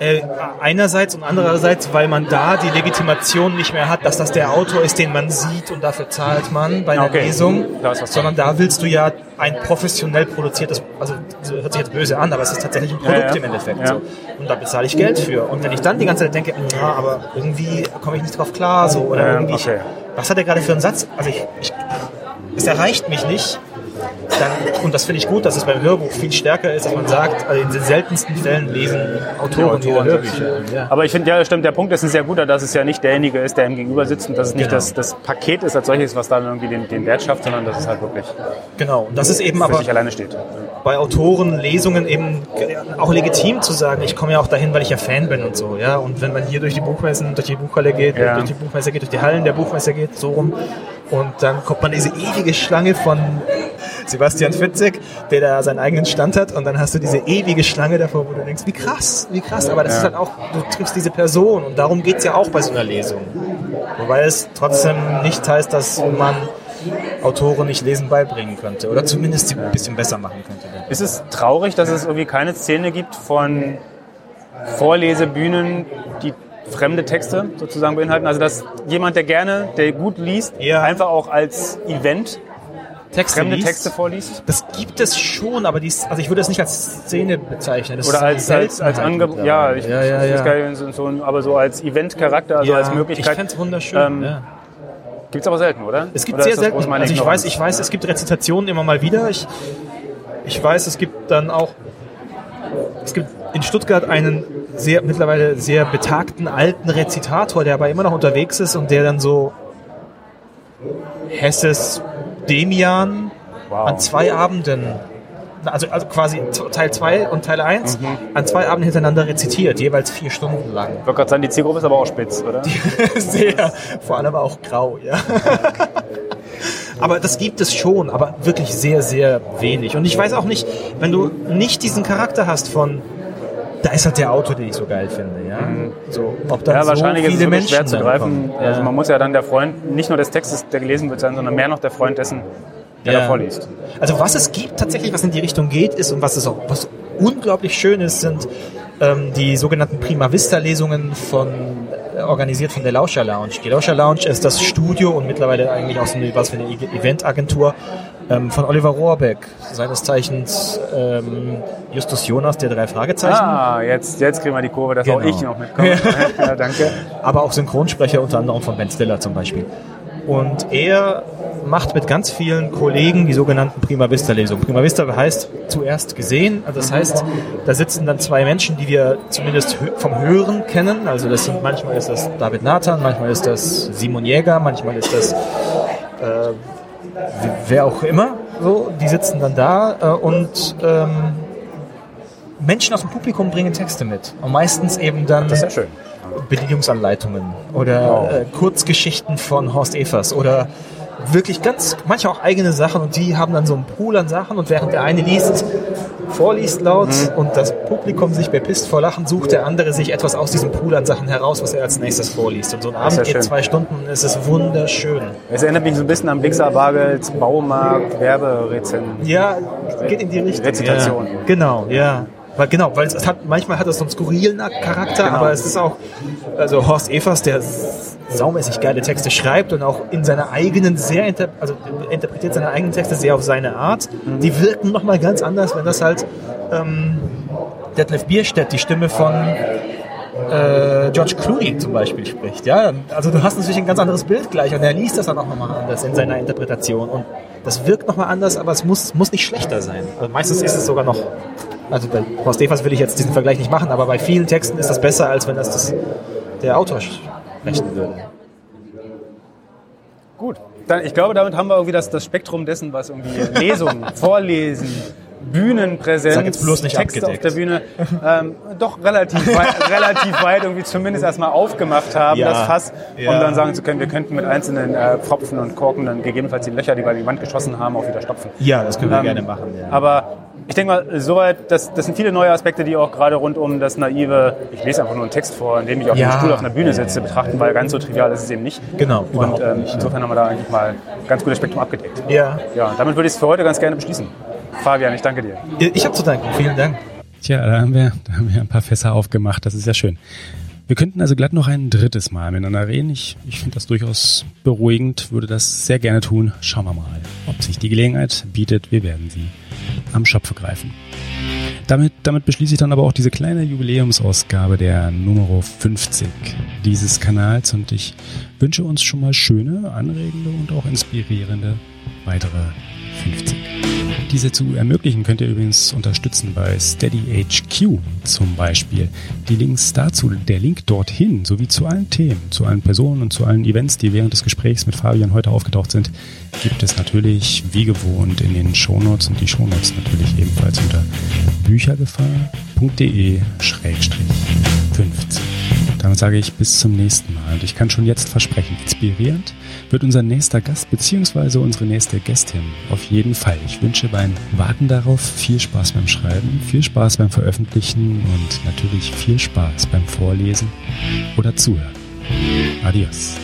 Äh, einerseits und andererseits, weil man da die Legitimation nicht mehr hat, dass das der Autor ist, den man sieht und dafür zahlt man bei einer okay. Lesung, sondern da willst du ja ein professionell produziertes, also hört sich jetzt böse an, aber es ist tatsächlich ein Produkt ja, ja. im Endeffekt. Ja. So. Und da bezahle ich Geld für. Und wenn ich dann die ganze Zeit denke, ja, aber irgendwie komme ich nicht drauf klar, so oder irgendwie, okay. was hat er gerade für einen Satz? Also ich, ich es erreicht mich nicht, dann, und das finde ich gut, dass es beim Hörbuch viel stärker ist, dass man sagt, also in den seltensten Fällen lesen Autoren ihre Hörbücher. Ja. Aber ich finde, ja, stimmt, der Punkt ist ein sehr guter, dass es ja nicht derjenige ist, der ihm gegenüber sitzt und dass es nicht genau. das, das Paket ist als solches, was dann irgendwie den, den Wert schafft, sondern dass es halt wirklich genau. Und das ist eben aber sich alleine steht. bei Autoren, Lesungen eben auch legitim zu sagen, ich komme ja auch dahin, weil ich ja Fan bin und so, ja. Und wenn man hier durch die Buchmessen, durch die Buchhalle geht, ja. durch die Buchmesse geht, durch die Hallen der Buchmesse geht, so rum, und dann kommt man diese ewige Schlange von Sebastian Fitzek, der da seinen eigenen Stand hat und dann hast du diese ewige Schlange davor, wo du denkst, wie krass, wie krass, aber das ja. ist halt auch, du triffst diese Person und darum geht es ja auch bei so einer Lesung. Wobei es trotzdem nicht heißt, dass man Autoren nicht Lesen beibringen könnte oder zumindest sie ein bisschen besser machen könnte. Ist es traurig, dass es irgendwie keine Szene gibt von Vorlesebühnen, die fremde Texte sozusagen beinhalten. Also dass jemand, der gerne, der gut liest, ja. einfach auch als Event Texte fremde liest. Texte vorliest? Das gibt es schon, aber dies, also ich würde das nicht als Szene bezeichnen. Das Oder als, als, als Angebot, ja, ich, ja, ja, ja. Geil, so, so, aber so als Event-Charakter, also ja, als Möglichkeit. Ich fände es wunderschön, ähm, ja. Gibt es aber selten, oder? Es gibt oder sehr selten. Also ich weiß, ich weiß, es gibt Rezitationen immer mal wieder. Ich, ich weiß, es gibt dann auch, es gibt in Stuttgart einen sehr, mittlerweile sehr betagten alten Rezitator, der aber immer noch unterwegs ist und der dann so Hesses Demian wow. an zwei Abenden, also, also quasi Teil 2 und Teil 1, mhm. an zwei Abenden hintereinander rezitiert, jeweils vier Stunden lang. Ich wollte gerade sagen, die Zielgruppe ist aber auch spitz, oder? <laughs> Sehr, vor allem aber auch grau, ja. <laughs> aber das gibt es schon, aber wirklich sehr, sehr wenig. Und ich weiß auch nicht, wenn du nicht diesen Charakter hast von da ist halt der Autor, den ich so geil finde. Ja, mhm. so, ob dann ja wahrscheinlich so viele ist es Menschen schwer zu greifen. Ja. Also man muss ja dann der Freund nicht nur des Textes, der gelesen wird, sein, sondern mehr noch der Freund dessen, der ja. da vorliest. Also was es gibt tatsächlich, was in die Richtung geht, ist und was es auch was unglaublich schön ist, sind ähm, die sogenannten Prima Vista Lesungen von äh, organisiert von der Lauscher Lounge. Die Lauscher Lounge ist das Studio und mittlerweile eigentlich auch so eine, was für eine Eventagentur ähm, von Oliver Rohrbeck, seines Zeichens ähm, Justus Jonas, der drei Fragezeichen. Ah, jetzt, jetzt kriegen wir die Kurve, dass genau. auch ich noch mitkomme. <laughs> ja, danke. Aber auch Synchronsprecher unter anderem von Ben Stiller zum Beispiel. Und er macht mit ganz vielen Kollegen die sogenannten Prima Vista Lesungen. Prima Vista heißt zuerst gesehen. Also das heißt, da sitzen dann zwei Menschen, die wir zumindest vom Hören kennen. Also das sind manchmal ist das David Nathan, manchmal ist das Simon Jäger, manchmal ist das äh, wer auch immer. So, die sitzen dann da äh, und ähm, Menschen aus dem Publikum bringen Texte mit. Und meistens eben dann. Das ist ja schön Bedienungsanleitungen oder wow. äh, Kurzgeschichten von Horst Evers oder wirklich ganz, manchmal auch eigene Sachen und die haben dann so einen Pool an Sachen und während der eine liest, vorliest laut mhm. und das Publikum sich bepisst vor Lachen, sucht der andere sich etwas aus diesem Pool an Sachen heraus, was er als nächstes vorliest. Und so ein Abend ja geht schön. zwei Stunden, es ist wunderschön. Es erinnert mich so ein bisschen an Blixer Bargels Baumarkt Werberezension. Ja, geht in die Richtung. Rezitation. Ja. Genau, ja. Weil, genau, weil es hat, manchmal hat es so einen skurrilen Charakter, genau. aber es ist auch, also Horst Evers, der saumäßig geile Texte schreibt und auch in seiner eigenen, sehr, inter, also interpretiert seine eigenen Texte sehr auf seine Art. Mhm. Die wirken nochmal ganz anders, wenn das halt ähm, Detlef Bierstedt, die Stimme von äh, George Clooney zum Beispiel spricht. Ja, also du hast natürlich ein ganz anderes Bild gleich und er liest das dann auch nochmal anders in seiner Interpretation und das wirkt nochmal anders, aber es muss, muss nicht schlechter sein. Also meistens ist es sogar noch also bei Horst Evers will ich jetzt diesen Vergleich nicht machen, aber bei vielen Texten ist das besser, als wenn das, das der Autor sprechen würde. Gut, dann, ich glaube, damit haben wir irgendwie das, das Spektrum dessen, was irgendwie Lesungen, <laughs> Vorlesen, Bühnenpräsenz, Sag jetzt bloß nicht Texte abgedeckt. auf der Bühne, ähm, doch relativ weit, <laughs> relativ weit irgendwie zumindest erstmal aufgemacht haben, ja, das Fass, ja. um dann sagen zu können, wir könnten mit einzelnen äh, Pfropfen und Korken dann gegebenenfalls die Löcher, die wir in die Wand geschossen haben, auch wieder stopfen. Ja, das können wir ähm, gerne machen. Ja. Aber ich denke mal, soweit, das, das sind viele neue Aspekte, die auch gerade rund um das naive, ich lese einfach nur einen Text vor, in dem ich auf ja. dem Stuhl auf einer Bühne sitze, betrachten, weil ganz so trivial ist es eben nicht. Genau. Und ähm, insofern haben wir da eigentlich mal ganz gutes Spektrum abgedeckt. Ja. Ja, damit würde ich es für heute ganz gerne beschließen. Fabian, ich danke dir. Ich habe zu danken. Vielen Dank. Tja, da haben wir, da haben wir ein paar Fässer aufgemacht. Das ist ja schön. Wir könnten also glatt noch ein drittes Mal miteinander reden. Ich, ich finde das durchaus beruhigend, würde das sehr gerne tun. Schauen wir mal, ob sich die Gelegenheit bietet. Wir werden sie am Schopf greifen. Damit, damit beschließe ich dann aber auch diese kleine Jubiläumsausgabe der Nummer 50 dieses Kanals und ich wünsche uns schon mal schöne, anregende und auch inspirierende weitere 50. Diese zu ermöglichen könnt ihr übrigens unterstützen bei SteadyHQ zum Beispiel. Die Links dazu, der Link dorthin, sowie zu allen Themen, zu allen Personen und zu allen Events, die während des Gesprächs mit Fabian heute aufgetaucht sind, gibt es natürlich wie gewohnt in den Shownotes und die Shownotes natürlich ebenfalls unter büchergefahr.de-50. Damit sage ich bis zum nächsten Mal und ich kann schon jetzt versprechen, inspirierend wird unser nächster Gast bzw. unsere nächste Gästin auf jeden Fall. Ich wünsche beim Warten darauf viel Spaß beim Schreiben, viel Spaß beim Veröffentlichen und natürlich viel Spaß beim Vorlesen oder Zuhören. Adios.